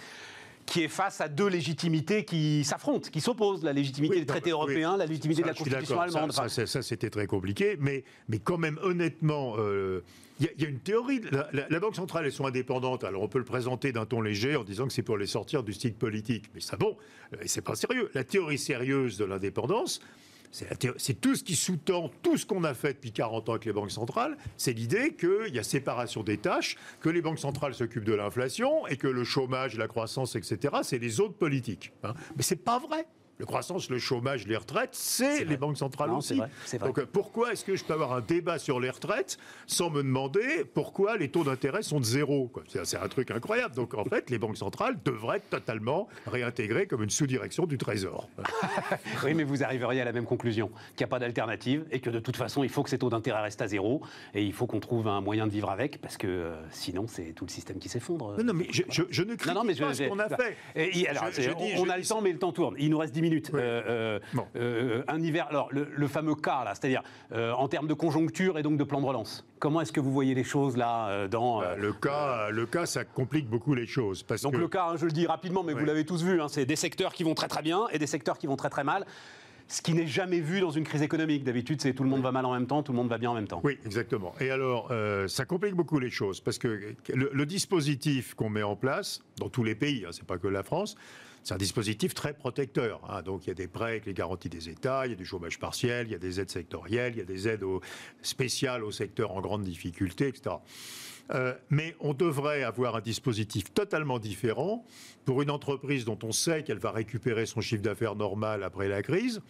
qui est face à deux légitimités qui s'affrontent, qui s'opposent, la légitimité Oui, des traités non, oui. européens, la légitimité Ça, de la Constitution allemande. Ça, ça, ça, c'était très compliqué, mais, mais quand même, honnêtement, euh, il y, a- il y a une théorie. La, la- la Banque centrale, elles sont indépendantes. Alors, on peut le présenter d'un ton léger en disant que c'est pour les sortir du cycle politique. Mais ça, bon, euh, c'est pas sérieux. La théorie sérieuse de l'indépendance, c'est tout ce qui sous-tend tout ce qu'on a fait depuis 40 ans avec les banques centrales. C'est l'idée qu'il y a séparation des tâches, que les banques centrales s'occupent de l'inflation et que le chômage, la croissance, etc., c'est les autres politiques. hein. Mais c'est pas vrai. La croissance, le chômage, les retraites, c'est les banques centrales Non, aussi. vrai, vrai. Donc euh, pourquoi est-ce que je peux avoir un débat sur les retraites sans me demander pourquoi les taux d'intérêt sont de zéro C'est un truc incroyable. Donc en fait, les banques centrales devraient être totalement réintégrées comme une sous-direction du Trésor. Oui, mais vous arriveriez à la même conclusion, qu'il n'y a pas d'alternative et que de toute façon, il faut que ces taux d'intérêt restent à zéro et il faut qu'on trouve un moyen de vivre avec parce que euh, sinon, c'est tout le système qui s'effondre. Non, non, mais je, je- je ne critique Non, non, mais je- pas ce qu'on a fait. Et, et alors, Je- c'est- je dis- on a le temps, mais le temps tourne. Il nous reste 10 minutes. Oui. Euh, euh, Bon. euh, un hiver. Alors, le, le fameux cas, là, c'est-à-dire en termes de conjoncture et donc de plan de relance. Comment est-ce que vous voyez les choses là dans. Bah, le, cas, le cas, ça complique beaucoup les choses. Parce donc que le cas, hein, je le dis rapidement, mais vous l'avez tous vu, hein, c'est des secteurs qui vont très très bien et des secteurs qui vont très très mal. Ce qui n'est jamais vu dans une crise économique. D'habitude, c'est tout le monde va mal en même temps, tout le monde va bien en même temps. Oui, exactement. Et alors, euh, ça complique beaucoup les choses parce que le, le dispositif qu'on met en place dans tous les pays, hein, c'est pas que la France, c'est un dispositif très protecteur. hein. Donc, il y a des prêts avec les garanties des États, il y a du chômage partiel, il y a des aides sectorielles, il y a des aides spéciales aux secteurs en grande difficulté, etc. Euh, mais on devrait avoir un dispositif totalement différent pour une entreprise dont on sait qu'elle va récupérer son chiffre d'affaires normal après la crise,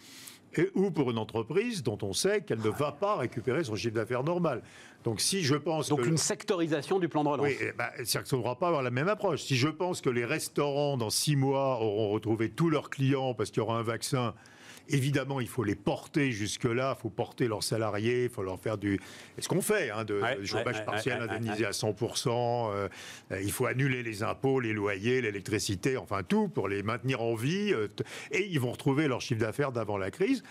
et, ou pour une entreprise dont on sait qu'elle ne va pas récupérer son chiffre d'affaires normal. Donc si je pense Donc que... une sectorisation du plan de relance. Oui, eh ben, c'est-à-dire qu'on ne devra pas avoir la même approche. Si je pense que les restaurants, dans six mois, auront retrouvé tous leurs clients parce qu'il y aura un vaccin, évidemment, il faut les porter jusque-là, il faut porter leurs salariés, il faut leur faire du... Et ce qu'on fait, hein, de, Ouais, chômage ouais, partiel ouais, indemnisé à 100%, euh, il faut annuler les impôts, les loyers, l'électricité, enfin tout, pour les maintenir en vie. euh, et ils vont retrouver leur chiffre d'affaires d'avant la crise.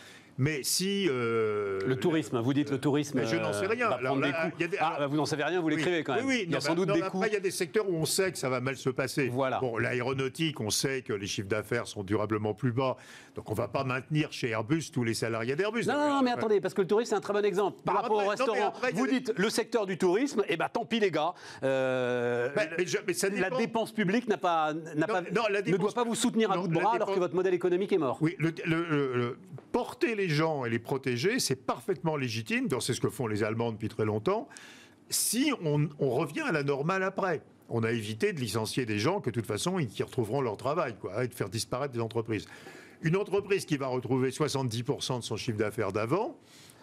Mais si... euh, Le tourisme, vous dites le tourisme. Mais je n'en sais rien. va Alors prendre des des- Ah, bah, vous n'en savez rien, vous l'écrivez quand même. Oui, oui, il y a non, sans doute non, des après, coups. il y a des secteurs où on sait que ça va mal se passer. Voilà. Bon, l'aéronautique, on sait que les chiffres d'affaires sont durablement plus bas. Donc, on ne va pas maintenir chez Airbus tous les salariés d'Airbus. Non, non, non, mais attendez, parce que le tourisme, c'est un très bon exemple. Par rapport au après- restaurant, après, vous dites le secteur du tourisme, et ben tant pis les gars. Euh, Mais- mais je- mais ça la dépense publique n'a pas, n'a pas, ne doit pas vous soutenir à bout de bras alors que votre modèle économique est mort. Oui, le, le- le- le- porter les gens et les protéger, c'est parfaitement légitime. C'est ce que font les Allemands depuis très longtemps. Si on, revient à la normale après, on a évité de licencier des gens que de toute façon, ils retrouveront leur travail, quoi, et de faire disparaître des entreprises. Une entreprise qui va retrouver 70% de son chiffre d'affaires d'avant,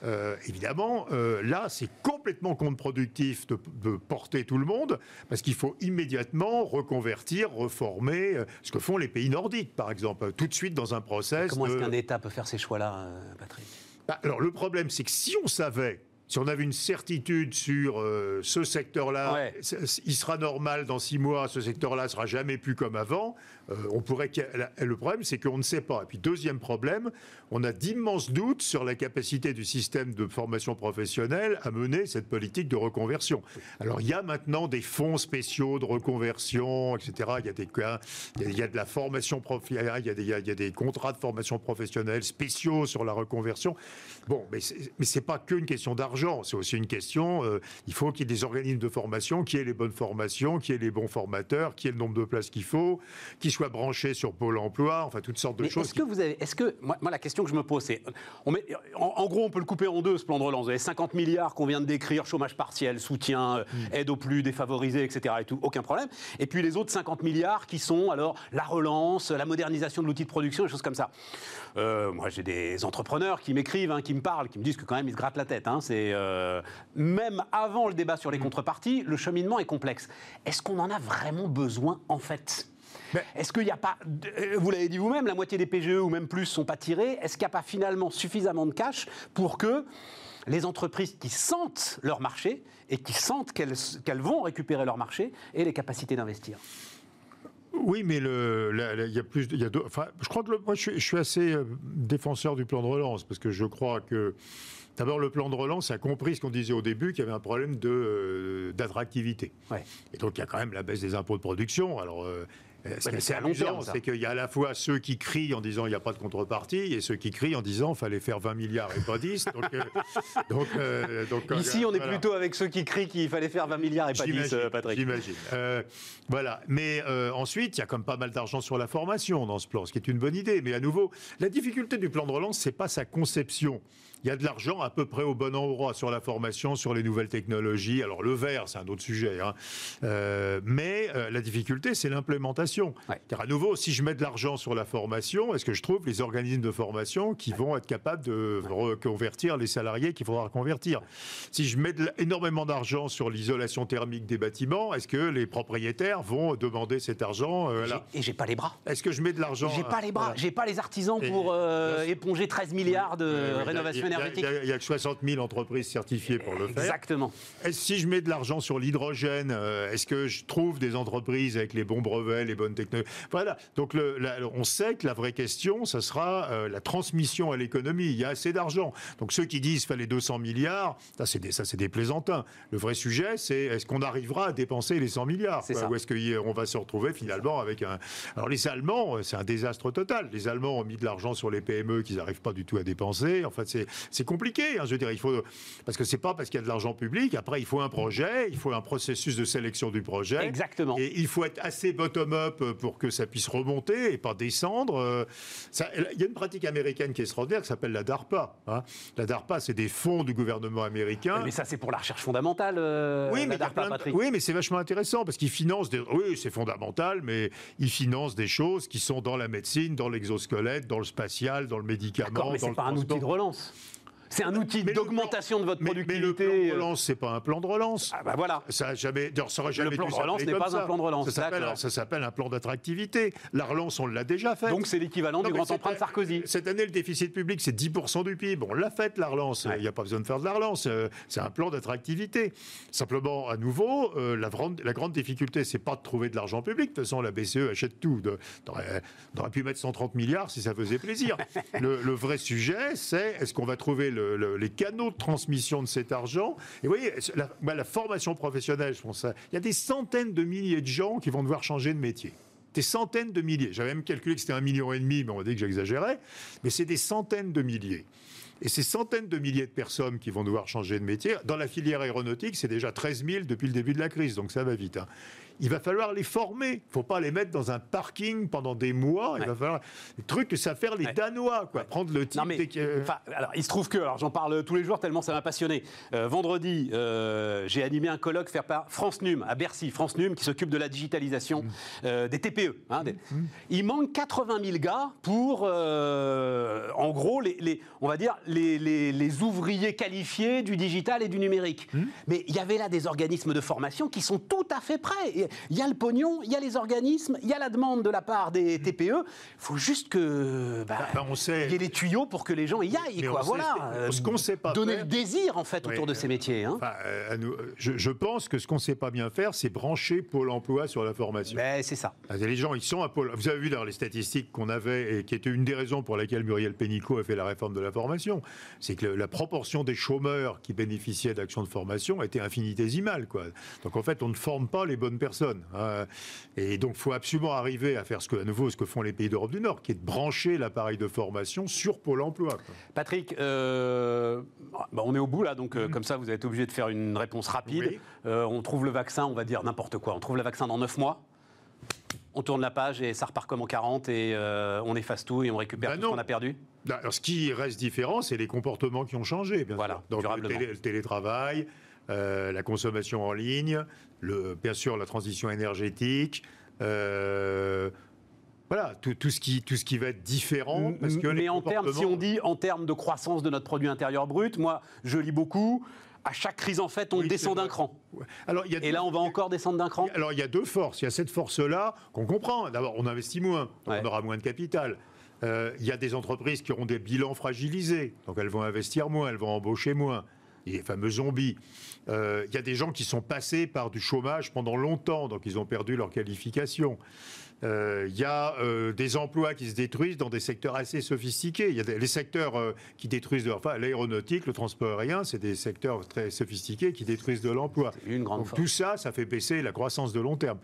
euh, évidemment, euh, là, c'est complètement contre-productif de, de porter tout le monde, parce qu'il faut immédiatement reconvertir, reformer, euh, ce que font les pays nordiques, par exemple, tout de suite dans un process. Comment est-ce de- qu'un État peut faire ces choix-là, Patrick? Bah, alors le problème, c'est que si on savait, si on avait une certitude sur euh, ce secteur-là, Ouais. il sera normal dans six mois, ce secteur-là sera jamais plus comme avant, euh, on pourrait. Le problème, c'est qu'on ne sait pas. Et puis deuxième problème, on a d'immenses doutes sur la capacité du système de formation professionnelle à mener cette politique de reconversion. Alors il y a maintenant des fonds spéciaux de reconversion, etc. Il y a des il y a, de la formation prof, il y a, il des, il y a- il y a des contrats de formation professionnelle spéciaux sur la reconversion. Bon, mais c'est pas qu'une question d'argent, c'est aussi une question. euh, il faut qu'il y ait des organismes de formation, qui aient les bonnes formations, qui aient les bons formateurs, qui aient le nombre de places qu'il faut, qui soient branchés sur Pôle Emploi, enfin toutes sortes de Mais choses. est-ce que vous avez, est-ce que moi, moi, la question que je me pose c'est, on met, en, en gros on peut le couper en deux ce plan de relance. Vous avez 50 milliards qu'on vient de décrire, chômage partiel, soutien, euh, Mm. aide aux plus défavorisés, etc. Et tout, aucun problème. Et puis les autres 50 milliards qui sont alors la relance, la modernisation de l'outil de production, des choses comme ça. Euh, moi j'ai des entrepreneurs qui m'écrivent, hein, qui me parlent, qui me disent que quand même ils se grattent la tête. hein. c'est euh, même avant le débat sur les contreparties, le cheminement est complexe. Est-ce qu'on en a vraiment besoin en fait? Mais- est-ce qu'il n'y a pas, euh, vous l'avez dit vous-même, la moitié des PGE ou même plus sont pas tirés. Est-ce qu'il n'y a pas finalement suffisamment de cash pour que les entreprises qui sentent leur marché et qui sentent qu'elles qu'elles vont récupérer leur marché aient les capacités d'investir? Oui, mais le, la- la- il y a plus, de- il y a deux- enfin, je crois que le- moi, je suis, je suis assez euh, défenseur du plan de relance parce que je crois que d'abord le plan de relance a compris ce qu'on disait au début, qu'il y avait un problème de euh, d'attractivité. Ouais. Et donc il y a quand même la baisse des impôts de production. Alors euh, Ce qui est amusant, c'est qu'il y a à la fois ceux qui crient en disant il n'y a pas de contrepartie et ceux qui crient en disant il fallait faire 20 milliards et pas 10. Donc, euh, donc, euh, donc, Ici, on est plutôt avec ceux qui crient qu'il fallait faire 20 milliards et pas 10, Patrick. J'imagine. voilà. Mais ensuite, il y a comme pas mal d'argent sur la formation dans ce plan, ce qui est une bonne idée. Mais à nouveau, la difficulté du plan de relance, c'est pas sa conception il y a de l'argent à peu près au bon endroit sur la formation, sur les nouvelles technologies. Alors le vert, c'est un autre sujet. Hein. Euh, mais euh, la difficulté, c'est l'implémentation. Car à nouveau, si je mets de l'argent sur la formation, est-ce que je trouve les organismes de formation qui vont être capables de reconvertir les salariés qu'il faudra convertir Si je mets énormément d'argent sur l'isolation thermique des bâtiments, est-ce que les propriétaires vont demander cet argent euh, là Et j'ai pas les bras. Est-ce que je mets de l'argent J'ai pas les bras. J'ai pas les artisans pour éponger 13 milliards de rénovation il n'y a, que 60 000 entreprises certifiées pour le faire. Exactement. Si je mets de l'argent sur l'hydrogène, euh, est-ce que je trouve des entreprises avec les bons brevets, les bonnes technologies? Voilà. Donc le, on sait que la vraie question, ce sera euh, la transmission à l'économie. Il y a assez d'argent. Donc ceux qui disent qu'il fallait 200 milliards, ça c'est des, ça, des plaisantins. Le vrai sujet, c'est est-ce qu'on arrivera à dépenser les 100 milliards? Ou est-ce qu'on va se retrouver finalement avec un... Alors les Allemands, c'est un désastre total. Les Allemands ont mis de l'argent sur les PME qu'ils n'arrivent pas du tout à dépenser. En fait, c'est compliqué. Hein, je veux dire, il faut parce que c'est pas parce qu'il y a de l'argent public. Après, il faut un projet, il faut un processus de sélection du projet. Exactement. Et il faut être assez bottom-up pour que ça puisse remonter et pas descendre. Euh, il y a une pratique américaine qui est extraordinaire qui s'appelle la DARPA. Hein. La DARPA, c'est des fonds du gouvernement américain. Mais ça, c'est pour la recherche fondamentale. Euh, oui, mais DARPA, oui, mais c'est vachement intéressant parce qu'ils financent des. Oui, c'est fondamental, mais ils financent des choses qui sont dans la médecine, dans l'exosquelette, dans le spatial, dans le médicament. mais c'est pas un outil de relance. C'est un outil d'augmentation de votre productivité. Mais le plan de relance, c'est pas un plan de relance. Ah bah voilà. Ça jamais, ça aurait jamais le plan de relance n'est pas un plan de relance. Ça s'appelle un plan d'attractivité. La relance, on l'a déjà fait. Donc c'est l'équivalent du grand emprunt de Sarkozy. Cette année, le déficit public, c'est 10% du PIB. On l'a fait, la relance. Il n'y a pas besoin de faire de la relance. Euh, c'est un plan d'attractivité. Simplement, à nouveau, euh, la, grande, la grande difficulté, c'est pas de trouver de l'argent public. De toute façon, la BCE achète tout. On aurait pu mettre 130 milliards si ça faisait plaisir. le, le vrai sujet, c'est est-ce qu'on va trouver les canaux de transmission de cet argent. Et vous voyez, la, bah, formation professionnelle, je pense, il y a des centaines de milliers de gens qui vont devoir changer de métier des centaines de milliers. J'avais même calculé que c'était un million et demi, mais on m'a dit que j'exagérais. Mais c'est des centaines de milliers. Et ces centaines de milliers de personnes qui vont devoir changer de métier, dans la filière aéronautique, c'est déjà 13 000 depuis le début de la crise, donc ça va vite. Hein il va falloir les former. Il ne faut pas les mettre dans un parking pendant des mois. Il va falloir des trucs que ça faire les Danois, quoi. Prendre le type. alors, il se trouve que, alors j'en parle tous les jours tellement ça m'a passionné. Euh, vendredi, euh, j'ai animé un colloque fait par France Num à Bercy. France Num qui s'occupe de la digitalisation mm. euh, des TPE. Hein, mm. Il manque 80 000 gars pour, en gros, les, on va dire les, les, ouvriers qualifiés du digital et du numérique. Mm. Mais il y avait là des organismes de formation qui sont tout à fait prêts il y a le pognon, il y a les organismes, il y a la demande de la part des TPE. Il faut juste que bah, bah, on sait... y ait les tuyaux pour que les gens y aillent. Quoi. voilà. ce qu'on sait pas donner le désir en fait autour de ces métiers. Hein. Euh, je, pense que ce qu'on ne sait pas bien faire, c'est brancher Pôle Emploi sur la formation. Ben, c'est ça. Les gens, ils sont à Pôle. Vous avez vu dans les statistiques qu'on avait et qui était une des raisons pour laquelle Muriel Pénicaud a fait la réforme de la formation, c'est que la proportion des chômeurs qui bénéficiaient d'actions de formation était infinitésimale. Quoi. Donc en fait, on ne forme pas les bonnes personnes. Hein. Et donc, il faut absolument arriver à faire ce que, à nouveau, ce que font les pays d'Europe du Nord, qui est de brancher l'appareil de formation sur Pôle emploi. Patrick, euh, bah, on est au bout là, donc euh, mm-hmm. comme ça, vous êtes obligé de faire une réponse rapide. Euh, on trouve le vaccin, on va dire n'importe quoi. On trouve le vaccin dans 9 mois on tourne la page et ça repart comme en 40 et on efface tout et on récupère bah tout ce qu'on a perdu bah, Alors, Ce qui reste différent, c'est les comportements qui ont changé, bien voilà, sûr. Donc, le, télétravail, la consommation en ligne, le, bien sûr la transition énergétique. Euh, voilà, tout, tout, ce qui, tout ce qui va être différent. Parce que Mais en termes, si on dit en termes de croissance de notre produit intérieur brut, moi, je lis beaucoup. À chaque crise, en fait, on descend d'un cran. Alors, il y a Et là, on va encore descendre d'un cran Alors, il y a deux forces. Il y a cette force-là qu'on comprend. D'abord, on investit moins, on aura moins de capital. Euh, il y a des entreprises qui auront des bilans fragilisés, donc elles vont investir moins, elles vont embaucher moins les fameux zombies. Euh, il y a des gens qui sont passés par du chômage pendant longtemps, donc ils ont perdu leur qualification. Euh, il y a euh, des emplois qui se détruisent dans des secteurs assez sophistiqués. Il y a les secteurs qui détruisent de, enfin, l'aéronautique, le transport aérien, c'est des secteurs très sophistiqués qui détruisent de l'emploi. Donc tout ça, ça fait baisser la croissance de long terme.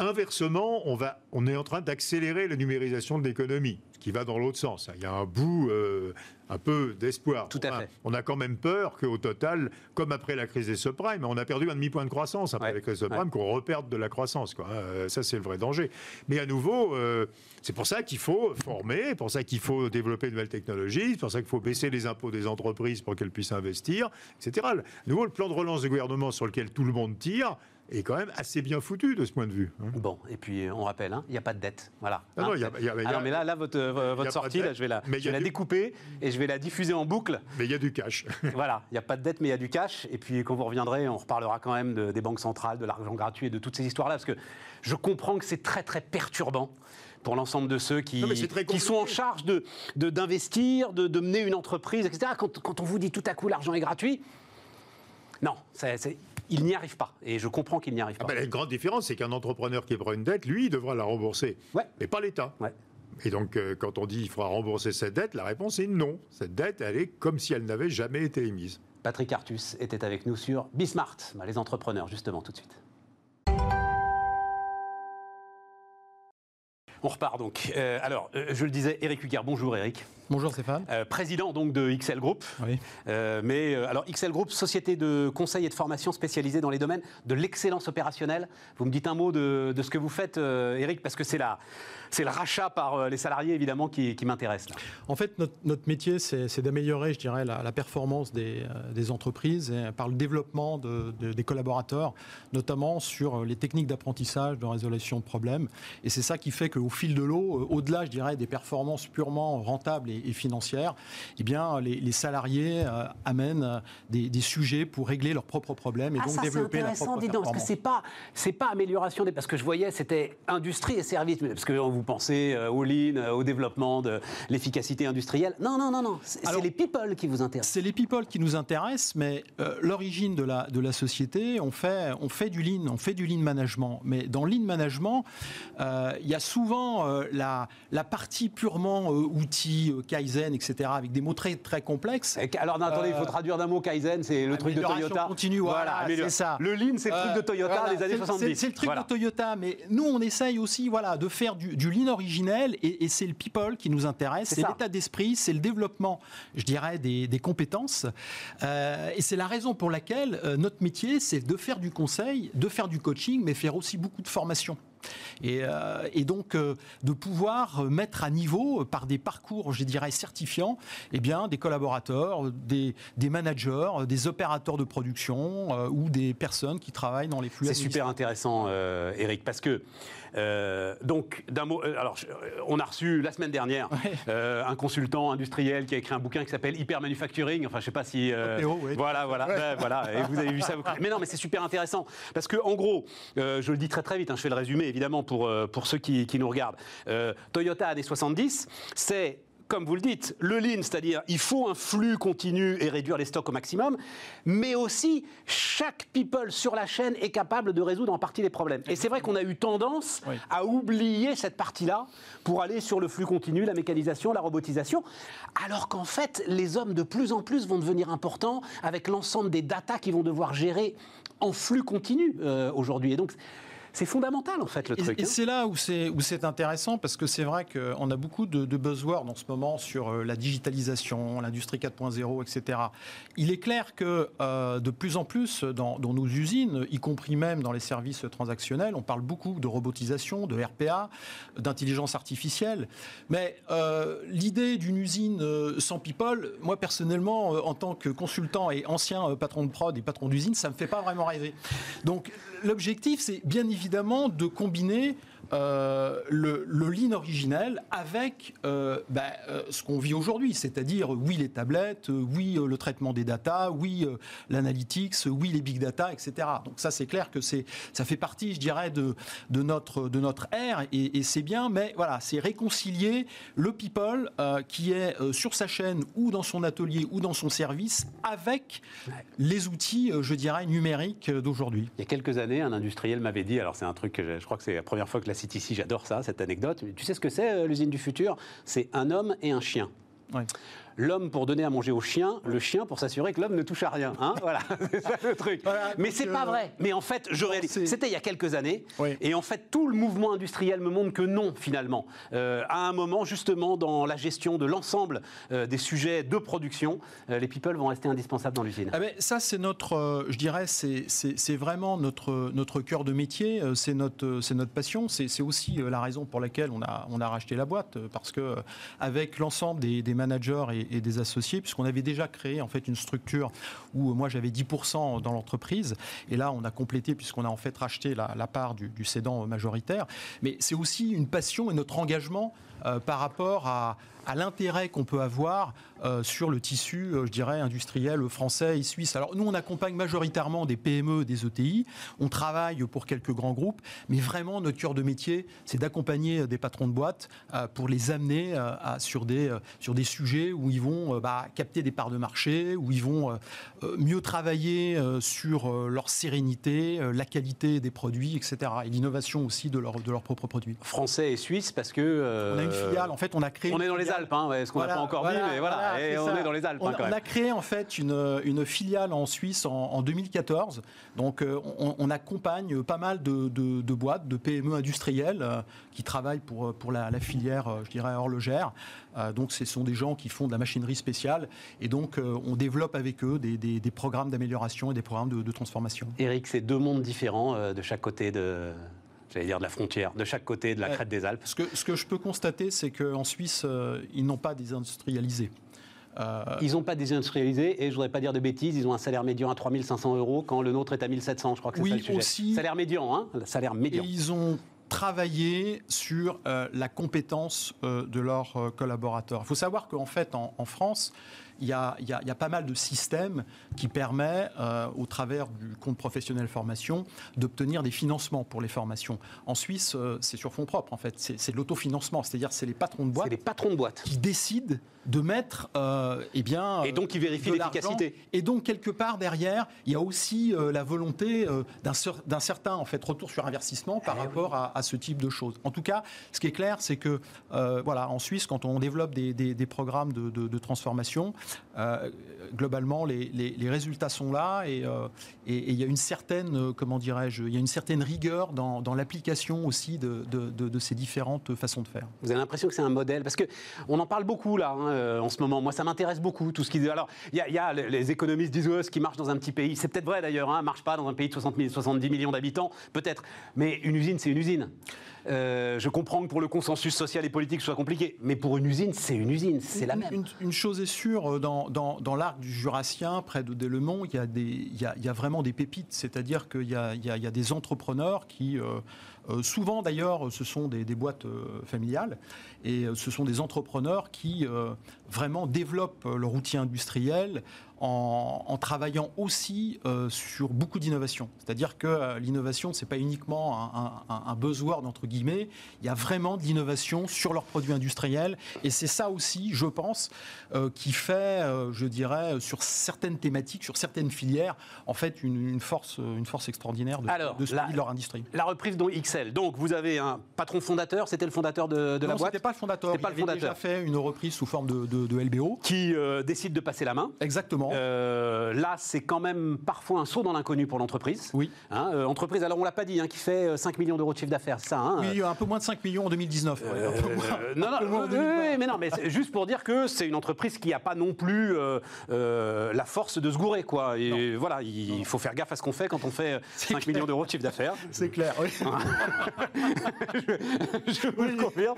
Inversement, on, va, on est en train d'accélérer la numérisation de l'économie, ce qui va dans l'autre sens. Il y a un bout, euh, un peu d'espoir. Tout à fait. On a quand même peur qu'au total, comme après la crise des subprimes, on a perdu un demi-point de croissance après la crise des subprimes, qu'on reperde de la croissance. Quoi. Euh, ça, c'est le vrai danger. Mais à nouveau, euh, c'est pour ça qu'il faut former, pour ça qu'il faut développer de nouvelles technologies, c'est pour ça qu'il faut baisser les impôts des entreprises pour qu'elles puissent investir, etc. À nouveau, le plan de relance du gouvernement sur lequel tout le monde tire, est quand même assez bien foutu de ce point de vue. Hein. Bon, et puis on rappelle, hein, il n'y a pas de dette. Voilà. Ah non, y a, y a, ah mais là, là votre, votre sortie, là, je vais la, je vais la découper et je vais la diffuser en boucle. Mais il y a du cash. voilà, il n'y a pas de dette, mais il y a du cash. Et puis quand vous reviendrez, on reparlera quand même de, des banques centrales, de l'argent gratuit et de toutes ces histoires-là, parce que je comprends que c'est très très perturbant pour l'ensemble de ceux qui, qui sont en charge d'investir, de, de, de, mener une entreprise, etc. Quand, quand on vous dit tout à coup l'argent est gratuit, non, il n'y arrive pas. Et je comprends qu'il n'y arrive ah pas. Ben, la grande différence, c'est qu'un entrepreneur qui prend une dette, lui, il devra la rembourser. Mais pas l'État. Et donc, euh, quand on dit qu'il faudra rembourser cette dette, la réponse est non. Cette dette, elle est comme si elle n'avait jamais été émise. Patrick Artus était avec nous sur Bismart, les entrepreneurs, justement, tout de suite. On repart donc. Euh, alors, euh, je le disais, Eric Huguer, bonjour Eric. Bonjour Stéphane. Euh, président donc de XL Group. Oui. Euh, mais euh, alors XL Group, société de conseil et de formation spécialisée dans les domaines de l'excellence opérationnelle. Vous me dites un mot de, de ce que vous faites, Eric, parce que c'est la, c'est le rachat par les salariés évidemment qui, qui m'intéresse. En fait, notre, notre métier, c'est, d'améliorer, je dirais, la, la performance des, des, entreprises et par le développement de, de, des collaborateurs, notamment sur les techniques d'apprentissage, de résolution de problèmes. Et c'est ça qui fait qu'au fil de l'eau, au-delà, je dirais, des performances purement rentables et et, financière, eh bien, les, salariés euh, amènent euh, des, sujets pour régler leurs propres problèmes et ah, donc ça, développer leur propre dis donc, parce que c'est pas c'est pas amélioration des parce que je voyais c'était industrie et services parce que vous pensez euh, au lean, au développement de l'efficacité industrielle. Non non non non, c'est les people qui vous intéressent. C'est les people qui nous intéressent, mais l'origine de la de la société, on fait on fait du lean, on fait du lean management, mais dans lean management, il y a souvent la la partie purement outil Kaizen, etc., avec des mots très, très complexes. alors, attendez, il faut euh, traduire d'un mot Kaizen, c'est le truc de Toyota. continue, voilà, c'est ça. Le Lean, c'est le truc de Toyota des années 70. C'est le truc de Toyota, mais nous, on essaye aussi voilà, de faire du, du Lean originel, et, et c'est le people qui nous intéresse, c'est l'état d'esprit, c'est le développement, je dirais, des, des compétences. Euh, et c'est la raison pour laquelle euh, notre métier, c'est de faire du conseil, de faire du coaching, mais faire aussi beaucoup de formation. Et, euh, et donc euh, de pouvoir mettre à niveau par des parcours, je dirais, certifiants, eh bien, des collaborateurs, des, des managers, des opérateurs de production euh, ou des personnes qui travaillent dans les flux. C'est super intéressant, euh, Eric, parce que euh, donc, d'un mot, euh, alors, on a reçu la semaine dernière euh, un consultant industriel qui a écrit un bouquin qui s'appelle Hyper Manufacturing. Enfin, je sais pas si. oui. Voilà, voilà, ben, voilà. Et vous avez vu ça. Vous... Mais non, mais c'est super intéressant parce que, en gros, je le dis très très vite. Hein, je fais le résumé évidemment pour pour ceux qui, qui nous regardent. Toyota années 70, c'est comme vous le dites, le lean, c'est-à-dire il faut un flux continu et réduire les stocks au maximum, mais aussi chaque people sur la chaîne est capable de résoudre en partie les problèmes. Et c'est vrai qu'on a eu tendance oui. à oublier cette partie-là pour aller sur le flux continu, la mécanisation, la robotisation, alors qu'en fait, les hommes de plus en plus vont devenir importants avec l'ensemble des datas qu'ils vont devoir gérer en flux continu euh, aujourd'hui. Et donc, c'est fondamental en fait le et, truc. Et hein. c'est là où c'est où c'est intéressant parce que c'est vrai qu'on a beaucoup de, de buzzwords en ce moment sur euh, la digitalisation, l'industrie 4.0, etc. Il est clair que euh, de plus en plus dans, dans, nos usines, y compris même dans les services transactionnels, on parle beaucoup de robotisation, de RPA, d'intelligence artificielle. Mais euh, l'idée d'une usine sans people, moi personnellement, en tant que consultant et ancien patron de prod et patron d'usine, ça me fait pas vraiment rêver. Donc l'objectif, c'est bien évidemment de combiner euh, le, le, lean originel avec euh, ben, euh, ce qu'on vit aujourd'hui, c'est-à-dire oui les tablettes, oui le traitement des data, oui l'analytics, oui les big data, etc. Donc ça c'est clair que c'est ça fait partie, je dirais, de, notre de notre ère et, c'est bien, mais voilà, c'est réconcilier le people qui est sur sa chaîne ou dans son atelier ou dans son service avec les outils, je dirais, numériques d'aujourd'hui. Il y a quelques années, un industriel m'avait dit, alors c'est un truc que je, je crois que c'est la première fois que la cite ici, j'adore ça, cette anecdote. Tu sais ce que c'est, euh, l'usine du futur? C'est un homme et un chien. L'homme pour donner à manger au chien, le chien pour s'assurer que l'homme ne touche à rien. Hein voilà, c'est ça le truc. mais c'est pas vrai. Mais en fait, je réalise. C'était il y a quelques années. Et en fait, tout le mouvement industriel me montre que non, finalement. à un moment, justement, dans la gestion de l'ensemble des sujets de production, les people vont rester indispensables dans l'usine. Ah ben, ça, c'est notre, je dirais, c'est vraiment notre, notre cœur de métier, c'est notre, notre passion, c'est aussi la raison pour laquelle on a, on a racheté la boîte, parce que avec l'ensemble des, managers et, des associés, puisqu'on avait déjà créé en fait une structure où moi j'avais 10% dans l'entreprise, et là on a complété puisqu'on a en fait racheté la, part du, du cédant majoritaire. Mais c'est aussi une passion et notre engagement euh, par rapport à, à l'intérêt qu'on peut avoir euh, sur le tissu, euh, je dirais, industriel français et suisse. Alors nous, on accompagne majoritairement des PME, des ETI, on travaille pour quelques grands groupes, mais vraiment notre cœur de métier, c'est d'accompagner des patrons de boîtes pour les amener à, sur, des, sur des sujets où ils vont bah, capter des parts de marché, où ils vont mieux travailler sur leur sérénité, la qualité des produits, etc. Et l'innovation aussi de, leur, de leurs propres produits. Français et suisse, parce que... On a une filiale, en fait, on a créé... On est dans les Alpes, hein, ce qu'on n'a pas encore vu, mais voilà, et on est dans les Alpes. On, hein, a créé en fait une, une filiale en Suisse en, 2014. Donc euh, on, accompagne pas mal de, de, boîtes, de PME industrielles euh, qui travaillent pour, pour la, filière, euh, je dirais, horlogère. donc ce sont des gens qui font de la machinerie spéciale et donc on développe avec eux des, des, programmes d'amélioration et des programmes de, de transformation. Eric, c'est deux mondes différents de chaque côté de, j'allais dire de la frontière, de chaque côté de la crête des Alpes. Ce que, ce que je peux constater, c'est qu'en Suisse, euh, ils n'ont pas désindustrialisé. Euh... Ils n'ont pas désindustrialisé et je ne voudrais pas dire de bêtises, ils ont un salaire médian à 3500 euros quand le nôtre est à 1700, je crois que c'est oui, ça le sujet. Aussi, salaire médian, hein Salaire médian. Et ils ont travaillé sur euh, la compétence euh, de leurs collaborateurs. Il faut savoir qu'en fait, en, en France, il y, a, pas mal de systèmes qui permettent, euh, au travers du compte professionnel formation, d'obtenir des financements pour les formations. En Suisse, euh, c'est sur fonds propres, en fait. C'est de l'autofinancement, c'est-à-dire c'est les patrons de boîte. les patrons de boîte qui décident de mettre, euh, eh bien, et donc ils vérifient l'efficacité. Et donc quelque part derrière, il y a aussi la volonté d'un certain en fait retour sur investissement par eh rapport à, ce type de choses. En tout cas, ce qui est clair, c'est que voilà, en Suisse, quand on développe des, programmes de transformation, euh, globalement, les, résultats sont là et, euh, il y a une certaine, euh, comment dirais-je, il y a une certaine rigueur dans, l'application aussi de, ces différentes façons de faire. Vous avez l'impression que c'est un modèle parce que on en parle beaucoup là hein, en ce moment. Moi, ça m'intéresse beaucoup tout ce qui. Alors, il y, a les économistes disent oh, ce qui marche dans un petit pays. C'est peut-être vrai d'ailleurs. Hein, marche pas dans un pays de 60 70 millions d'habitants, peut-être. Mais une usine, c'est une usine. Euh, je comprends que pour le consensus social et politique, ce soit compliqué. Mais pour une usine, c'est une usine, c'est la même. Une, chose est sûre, euh, dans, dans, l'arc du Jurassien, près de Delemont, il y a, des, il y a, vraiment des pépites. C'est-à-dire qu'il y, y a, des entrepreneurs qui, euh, souvent d'ailleurs, ce sont des, des boîtes familiales. Et ce sont des entrepreneurs qui vraiment développent leur outil industriel en, travaillant aussi euh, sur beaucoup d'innovation. C'est-à-dire que euh, l'innovation, ce n'est pas uniquement un, un, buzzword, entre guillemets, il y a vraiment de l'innovation sur leurs produits industriels, et c'est ça aussi, je pense, euh, qui fait, je dirais, sur certaines thématiques, sur certaines filières, en fait, une, force, une force extraordinaire de, Alors, de, ce la, de leur industrie. La reprise dont XL, donc vous avez un patron fondateur, c'était le fondateur de, de la boîte c'était pas le fondateur, il pas avait déjà fait une reprise sous forme de, de LBO. Qui décide de passer la main. Exactement. Euh, là, c'est quand même parfois un saut dans l'inconnu pour l'entreprise. Oui. Hein, euh, entreprise, alors on l'a pas dit, hein, qui fait 5 euh, millions d'euros de chiffre d'affaires, ça. Hein, oui, un peu moins de 5 millions en 2019. non, non, mais non, mais juste pour dire que c'est une entreprise qui n'a pas non plus la force de se gourer, quoi. Et voilà, il faut faire gaffe à ce qu'on fait quand on fait 5 millions d'euros de chiffre d'affaires. C'est clair, oui. je, vous le confirme.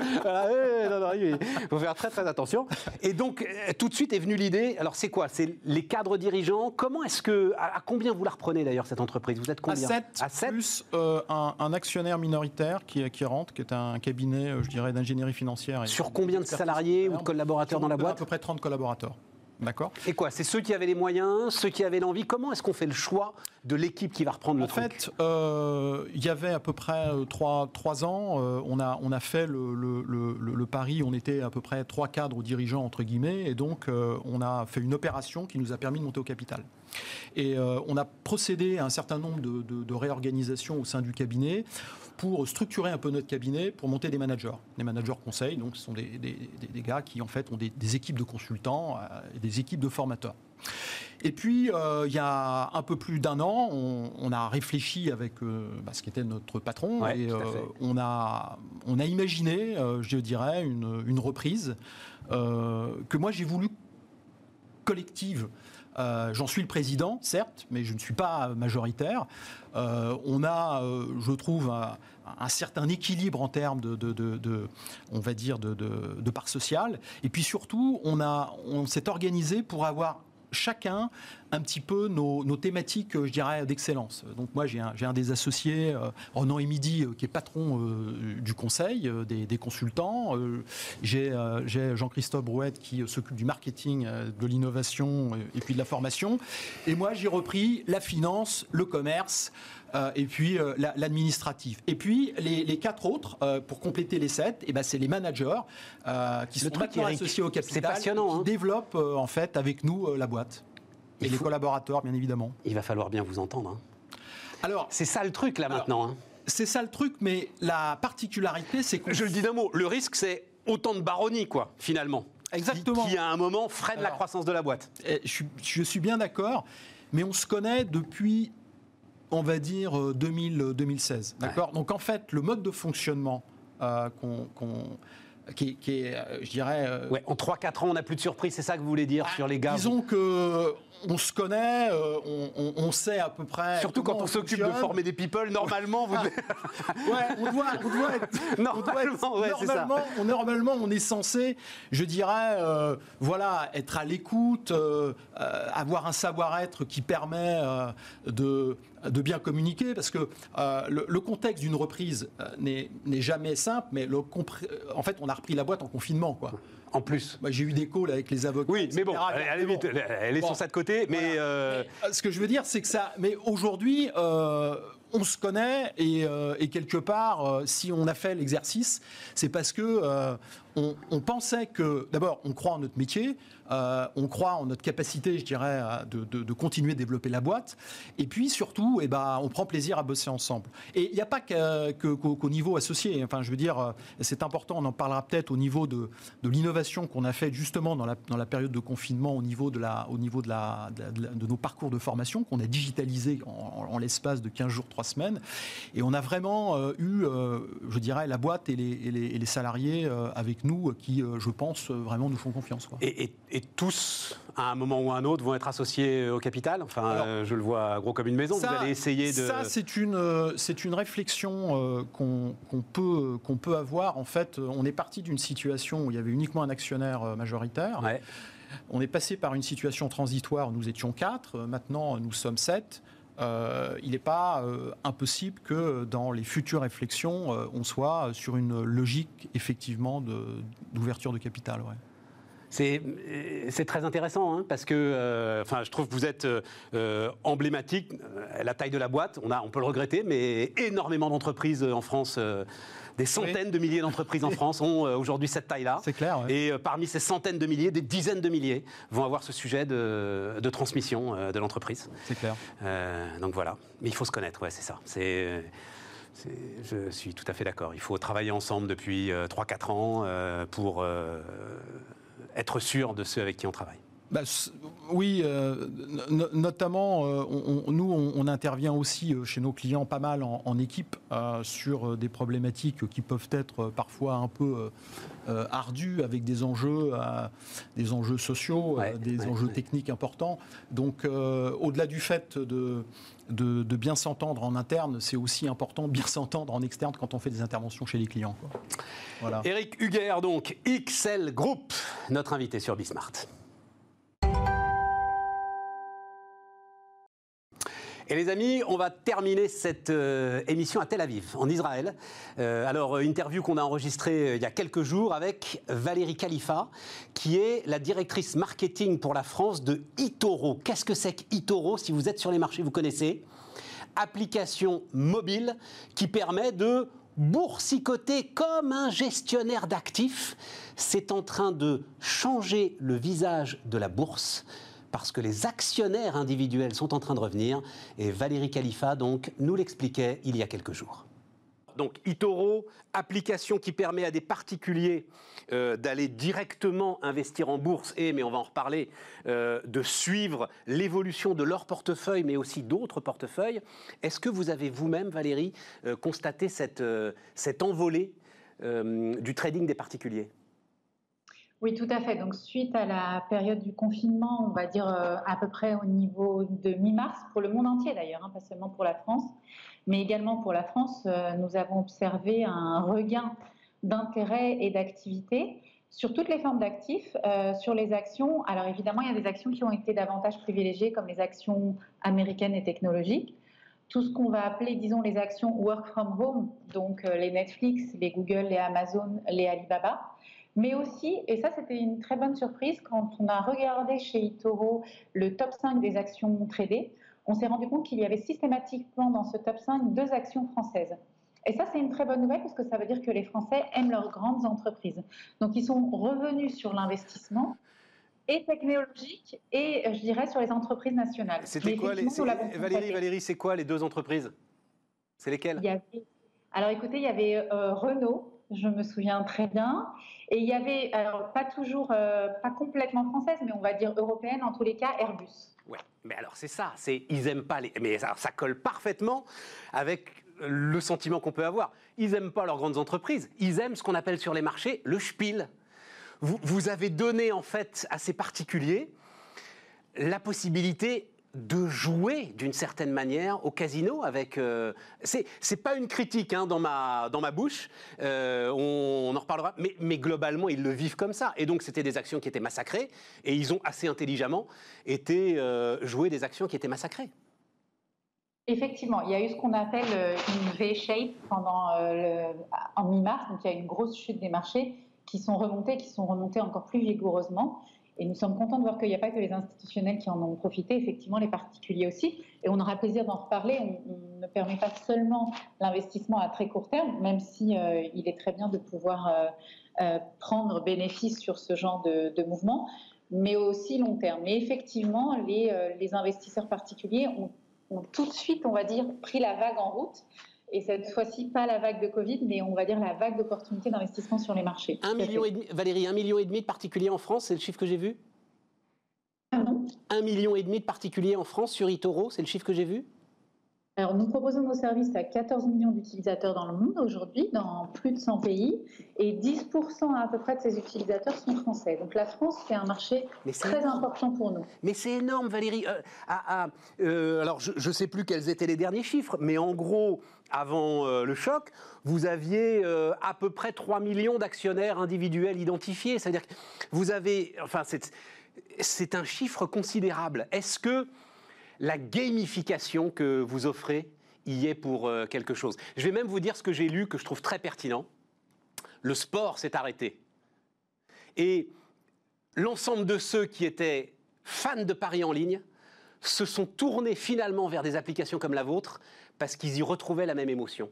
il faut faire très très attention. Et donc, tout de suite est venue l'idée. Alors, c'est quoi? C'est les cadres dirigeants. Comment est-ce que, à, combien vous la reprenez d'ailleurs cette entreprise? Vous êtes combien? À 7, plus euh, un, actionnaire minoritaire qui, qui rentre, qui est un cabinet, euh, je dirais, d'ingénierie financière. Sur combien de salariés ou de collaborateurs dans la boîte À peu près 30 collaborateurs. D'accord. Et quoi C'est ceux qui avaient les moyens, ceux qui avaient l'envie? Comment est-ce qu'on fait le choix de l'équipe qui va reprendre le en truc? En fait, euh, il y avait à peu près 3, euh, ans, euh, on, a, on a fait le, le, le, pari, on était à peu près trois cadres dirigeants, entre guillemets, et donc on a fait une opération qui nous a permis de monter au capital. Et on a procédé à un certain nombre de, de, de réorganisations au sein du cabinet pour structurer un peu notre cabinet, pour monter des managers. Les managers conseils, donc ce sont des, des, gars qui en fait ont des, équipes de consultants et des équipes de formateurs. Et puis, il y a un peu plus d'un an, on, a réfléchi avec bah, ce qui était notre patron et on, a, on a imaginé, je dirais, une, une reprise que moi j'ai voulu collective. Euh, j'en suis le président, certes, mais je ne suis pas majoritaire. Euh, on a, euh, je trouve, un, certain équilibre en termes de, on va dire, de, de, part sociale. Et puis surtout, on, on s'est organisé pour avoir chacun un petit peu nos, thématiques, je dirais, d'excellence. Donc moi, j'ai un, des associés, euh, Renan Emidi, euh, qui est patron euh, du conseil, des, consultants. j'ai Jean-Christophe Brouette qui s'occupe du marketing, de l'innovation et puis de la formation. Et moi, j'ai repris la finance, le commerce. et puis l'administratif. Et puis les, quatre autres, pour compléter les sept, et eh ben, c'est les managers qui sont associés au capital, passionnant, qui hein. développent en fait avec nous la boîte. Et les collaborateurs, bien évidemment. Il va falloir bien vous entendre. Hein. Alors, c'est ça le truc là maintenant. Hein. C'est ça le truc, mais la particularité, c'est que. Je le dis d'un mot, le risque, c'est autant de baronnie, quoi, finalement. Exactement. Qui, à un moment, freine la croissance de la boîte. Eh, je suis, bien d'accord, mais on se connaît depuis, on va dire, 2000, euh, 2016. D'accord? Donc en fait, le mode de fonctionnement euh, qu'on qui, est, euh, je dirais. Euh, ouais, en 3-4 ans, on n'a plus de surprise, c'est ça que vous voulez dire bah, sur les gars Disons que on se connaît, euh, on, sait à peu près. Surtout quand on, s'occupe de former des people, normalement, vous. ouais, on doit, on doit être. Normalement, on, normalement, on, normalement, on est censé, je dirais, voilà, être à l'écoute, avoir un savoir-être qui permet de de bien communiquer, parce que le, contexte d'une reprise n'est jamais simple, mais le, en fait, on a repris la boîte en confinement, quoi. En plus. J'ai eu des calls avec les avocats. Oui, mais bon, elle, est, elle est sur ça de côté. Mais, euh, ce que je veux dire, c'est que ça. Mais aujourd'hui, euh, on se connaît et, euh, quelque part, si on a fait l'exercice, c'est parce que on, pensait que, d'abord, on croit en notre métier, euh, on croit en notre capacité, je dirais, de, continuer à développer la boîte. Et puis surtout, eh ben, on prend plaisir à bosser ensemble. Et il n'y a pas qu'au niveau associé. Enfin, je veux dire, euh, c'est important, on en parlera peut-être au niveau de, l'innovation qu'on a faite justement dans la, période de confinement, au niveau de, de, de, nos parcours de formation qu'on a digitalisé en, l'espace de 15 jours, 3 semaines. Et on a vraiment euh, eu, je dirais, la boîte et les, et les salariés avec nous qui, je pense, vraiment nous font confiance. Quoi. Et, tous, à un moment ou à un autre, vont être associés au capital? Enfin, euh, je le vois gros comme une maison. vous allez essayer de. Ça, c'est une, euh, c'est une réflexion euh, qu'on peut, qu'on peut avoir. En fait, on est parti d'une situation où il y avait uniquement un actionnaire majoritaire. On est passé par une situation transitoire où nous étions quatre. Maintenant, nous sommes sept. Il n'est pas impossible que dans les futures réflexions, on soit sur une logique effectivement d'ouverture de, capital. Ouais. C'est très intéressant hein, parce que euh, enfin, je trouve que vous êtes euh, emblématique. Euh, la taille de la boîte, on, a, on peut le regretter, mais énormément d'entreprises en France. Des centaines de milliers d'entreprises en France ont aujourd'hui cette taille-là. C'est clair. Et parmi ces centaines de milliers, des dizaines de milliers vont avoir ce sujet de, de transmission de l'entreprise. C'est clair. donc voilà. Mais il faut se connaître, ouais, c'est ça. C'est je suis tout à fait d'accord. Il faut travailler ensemble depuis 3-4 ans pour être sûr de ceux avec qui on travaille bah, oui, euh, notamment, euh, nous, on, intervient aussi euh, chez nos clients pas mal en, équipe sur des problématiques qui peuvent être parfois un peu ardues, avec des enjeux, des enjeux sociaux, des enjeux techniques importants. Donc, au-delà du fait de, de, bien s'entendre en interne, c'est aussi important de bien s'entendre en externe quand on fait des interventions chez les clients. Voilà. Eric Huguer, donc, XL Group, notre invité sur Bismart. Et les amis, on va terminer cette euh, émission à Tel Aviv, en Israël. Euh, alors, euh, interview qu'on a enregistrée il y a quelques jours avec Valérie Khalifa, qui est la directrice marketing pour la France de Itoro. Qu'est-ce que c'est qu'Itoro Si vous êtes sur les marchés, vous connaissez? Application mobile qui permet de boursicoter comme un gestionnaire d'actifs. C'est en train de changer le visage de la bourse parce que les actionnaires individuels sont en train de revenir. Et Valérie Khalifa, nous l'expliquait il y a quelques jours. Donc Itoro, application qui permet à des particuliers euh, d'aller directement investir en bourse et, mais on va en reparler, euh, de suivre l'évolution de leur portefeuille, mais aussi d'autres portefeuilles. Est-ce que vous avez vous-même, Valérie, euh, constaté cette, cette envolée du trading des particuliers? Oui, tout à fait. Donc, suite à la période du confinement, on va dire à peu près au niveau de mi-mars, pour le monde entier d'ailleurs, hein, pas seulement pour la France, mais également pour la France, euh, nous avons observé un regain d'intérêt et d'activité sur toutes les formes d'actifs, euh, sur les actions. Alors évidemment, il y a des actions qui ont été davantage privilégiées, comme les actions américaines et technologiques. Tout ce qu'on va appeler, disons, les actions work from home, donc euh, les Netflix, les Google, les Amazon, les Alibaba. Mais aussi, et ça c'était une très bonne surprise, quand on a regardé chez Itoro le top 5 des actions tradées, on s'est rendu compte qu'il y avait systématiquement dans ce top 5 deux actions françaises. Et ça, c'est une très bonne nouvelle parce que ça veut dire que les Français aiment leurs grandes entreprises. Donc, ils sont revenus sur l'investissement et technologique et, je dirais, sur les entreprises nationales. C'était quoi les, Valérie, Valérie, c'est quoi les deux entreprises? C'est lesquelles? Alors, écoutez, il y avait euh, Renault, je me souviens très bien. Et il y avait, alors pas toujours, euh, pas complètement française, mais on va dire européenne, en tous les cas, Airbus. Ouais, mais alors c'est ça, c'est ils aiment pas les. Mais ça, ça colle parfaitement avec le sentiment qu'on peut avoir. Ils aiment pas leurs grandes entreprises, ils aiment ce qu'on appelle sur les marchés le spiel. Vous, vous avez donné en fait à ces particuliers la possibilité de jouer d'une certaine manière au casino avec. Euh, c'est pas une critique hein, dans, ma, dans ma bouche, euh, on, en reparlera, mais, mais, globalement ils le vivent comme ça. Et donc c'était des actions qui étaient massacrées et ils ont assez intelligemment été euh, jouer des actions qui étaient massacrées. Effectivement, il y a eu ce qu'on appelle euh, une V-shape pendant le, en mi-mars, donc il y a une grosse chute des marchés qui sont remontés, qui sont remontés encore plus vigoureusement. Et nous sommes contents de voir qu'il n'y a pas que les institutionnels qui en ont profité, effectivement les particuliers aussi. Et on aura plaisir d'en reparler. On, ne permet pas seulement l'investissement à très court terme, même si euh, il est très bien de pouvoir euh, euh, prendre bénéfice sur ce genre de, mouvement, mais aussi long terme. Mais effectivement, les, investisseurs particuliers ont, tout de suite, on va dire, pris la vague en route et cette fois-ci, pas la vague de Covid, mais on va dire la vague d'opportunités d'investissement sur les marchés. Un million et demi, Valérie, un million et demi de particuliers en France, c'est le chiffre que j'ai vu? Pardon? Un million et demi de particuliers en France sur eToro, c'est le chiffre que j'ai vu? Alors, nous proposons nos services à 14 millions d'utilisateurs dans le monde aujourd'hui, dans plus de 100 pays, et 10% à peu près de ces utilisateurs sont français. Donc la France, c'est un marché très important pour nous. Mais c'est énorme, Valérie. Euh, euh, alors, je ne sais plus quels étaient les derniers chiffres, mais en gros, avant euh, le choc, vous aviez à peu près 3 millions d'actionnaires individuels identifiés. C'est-à-dire que vous avez... Enfin, c'est un chiffre considérable. Est-ce que la gamification que vous offrez y est pour euh, quelque chose. Je vais même vous dire ce que j'ai lu que je trouve très pertinent. Le sport s'est arrêté. Et l'ensemble de ceux qui étaient fans de paris en ligne se sont tournés finalement vers des applications comme la vôtre parce qu'ils y retrouvaient la même émotion.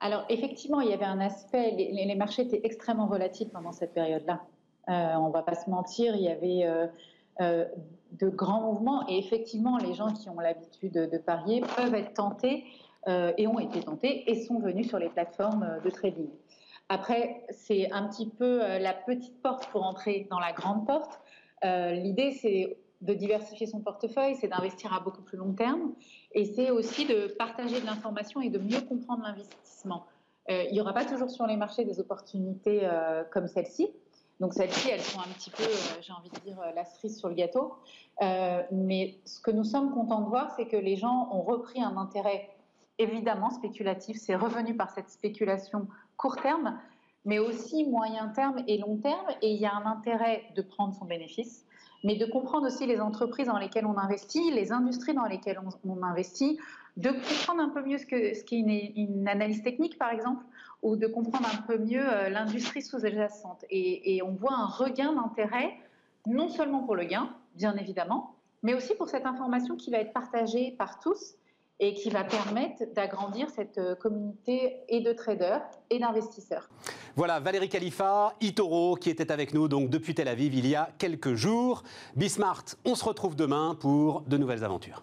Alors effectivement, il y avait un aspect, les, marchés étaient extrêmement volatiles pendant cette période-là. Euh, on ne va pas se mentir, il y avait euh, euh, de grands mouvements. Et effectivement, les gens qui ont l'habitude de parier peuvent être tentés euh, et ont été tentés et sont venus sur les plateformes euh, de trading. Après, c'est un petit peu la petite porte pour entrer dans la grande porte. L'idée, c'est de diversifier son portefeuille, c'est d'investir à beaucoup plus long terme, et c'est aussi de partager de l'information et de mieux comprendre l'investissement. il n'y aura pas toujours sur les marchés des opportunités comme celle-ci, donc celles-ci, elles sont un petit peu, euh, j'ai envie de dire, euh, la cerise sur le gâteau. Euh, mais ce que nous sommes contents de voir, c'est que les gens ont repris un intérêt évidemment spéculatif. C'est revenu par cette spéculation court terme, mais aussi moyen terme et long terme. Et il y a un intérêt de prendre son bénéfice, mais de comprendre aussi les entreprises dans lesquelles on investit, les industries dans lesquelles on, investit, de comprendre un peu mieux ce qu'est ce une, une analyse technique, par exemple, ou de comprendre un peu mieux euh, l'industrie sous-jacente. Et, on voit un regain d'intérêt, non seulement pour le gain, bien évidemment, mais aussi pour cette information qui va être partagée par tous et qui va permettre d'agrandir cette euh, communauté et de traders et d'investisseurs. Voilà, Valérie Khalifa, Itoro, qui était avec nous donc depuis Tel Aviv il y a quelques jours. Bismart, on se retrouve demain pour de nouvelles aventures.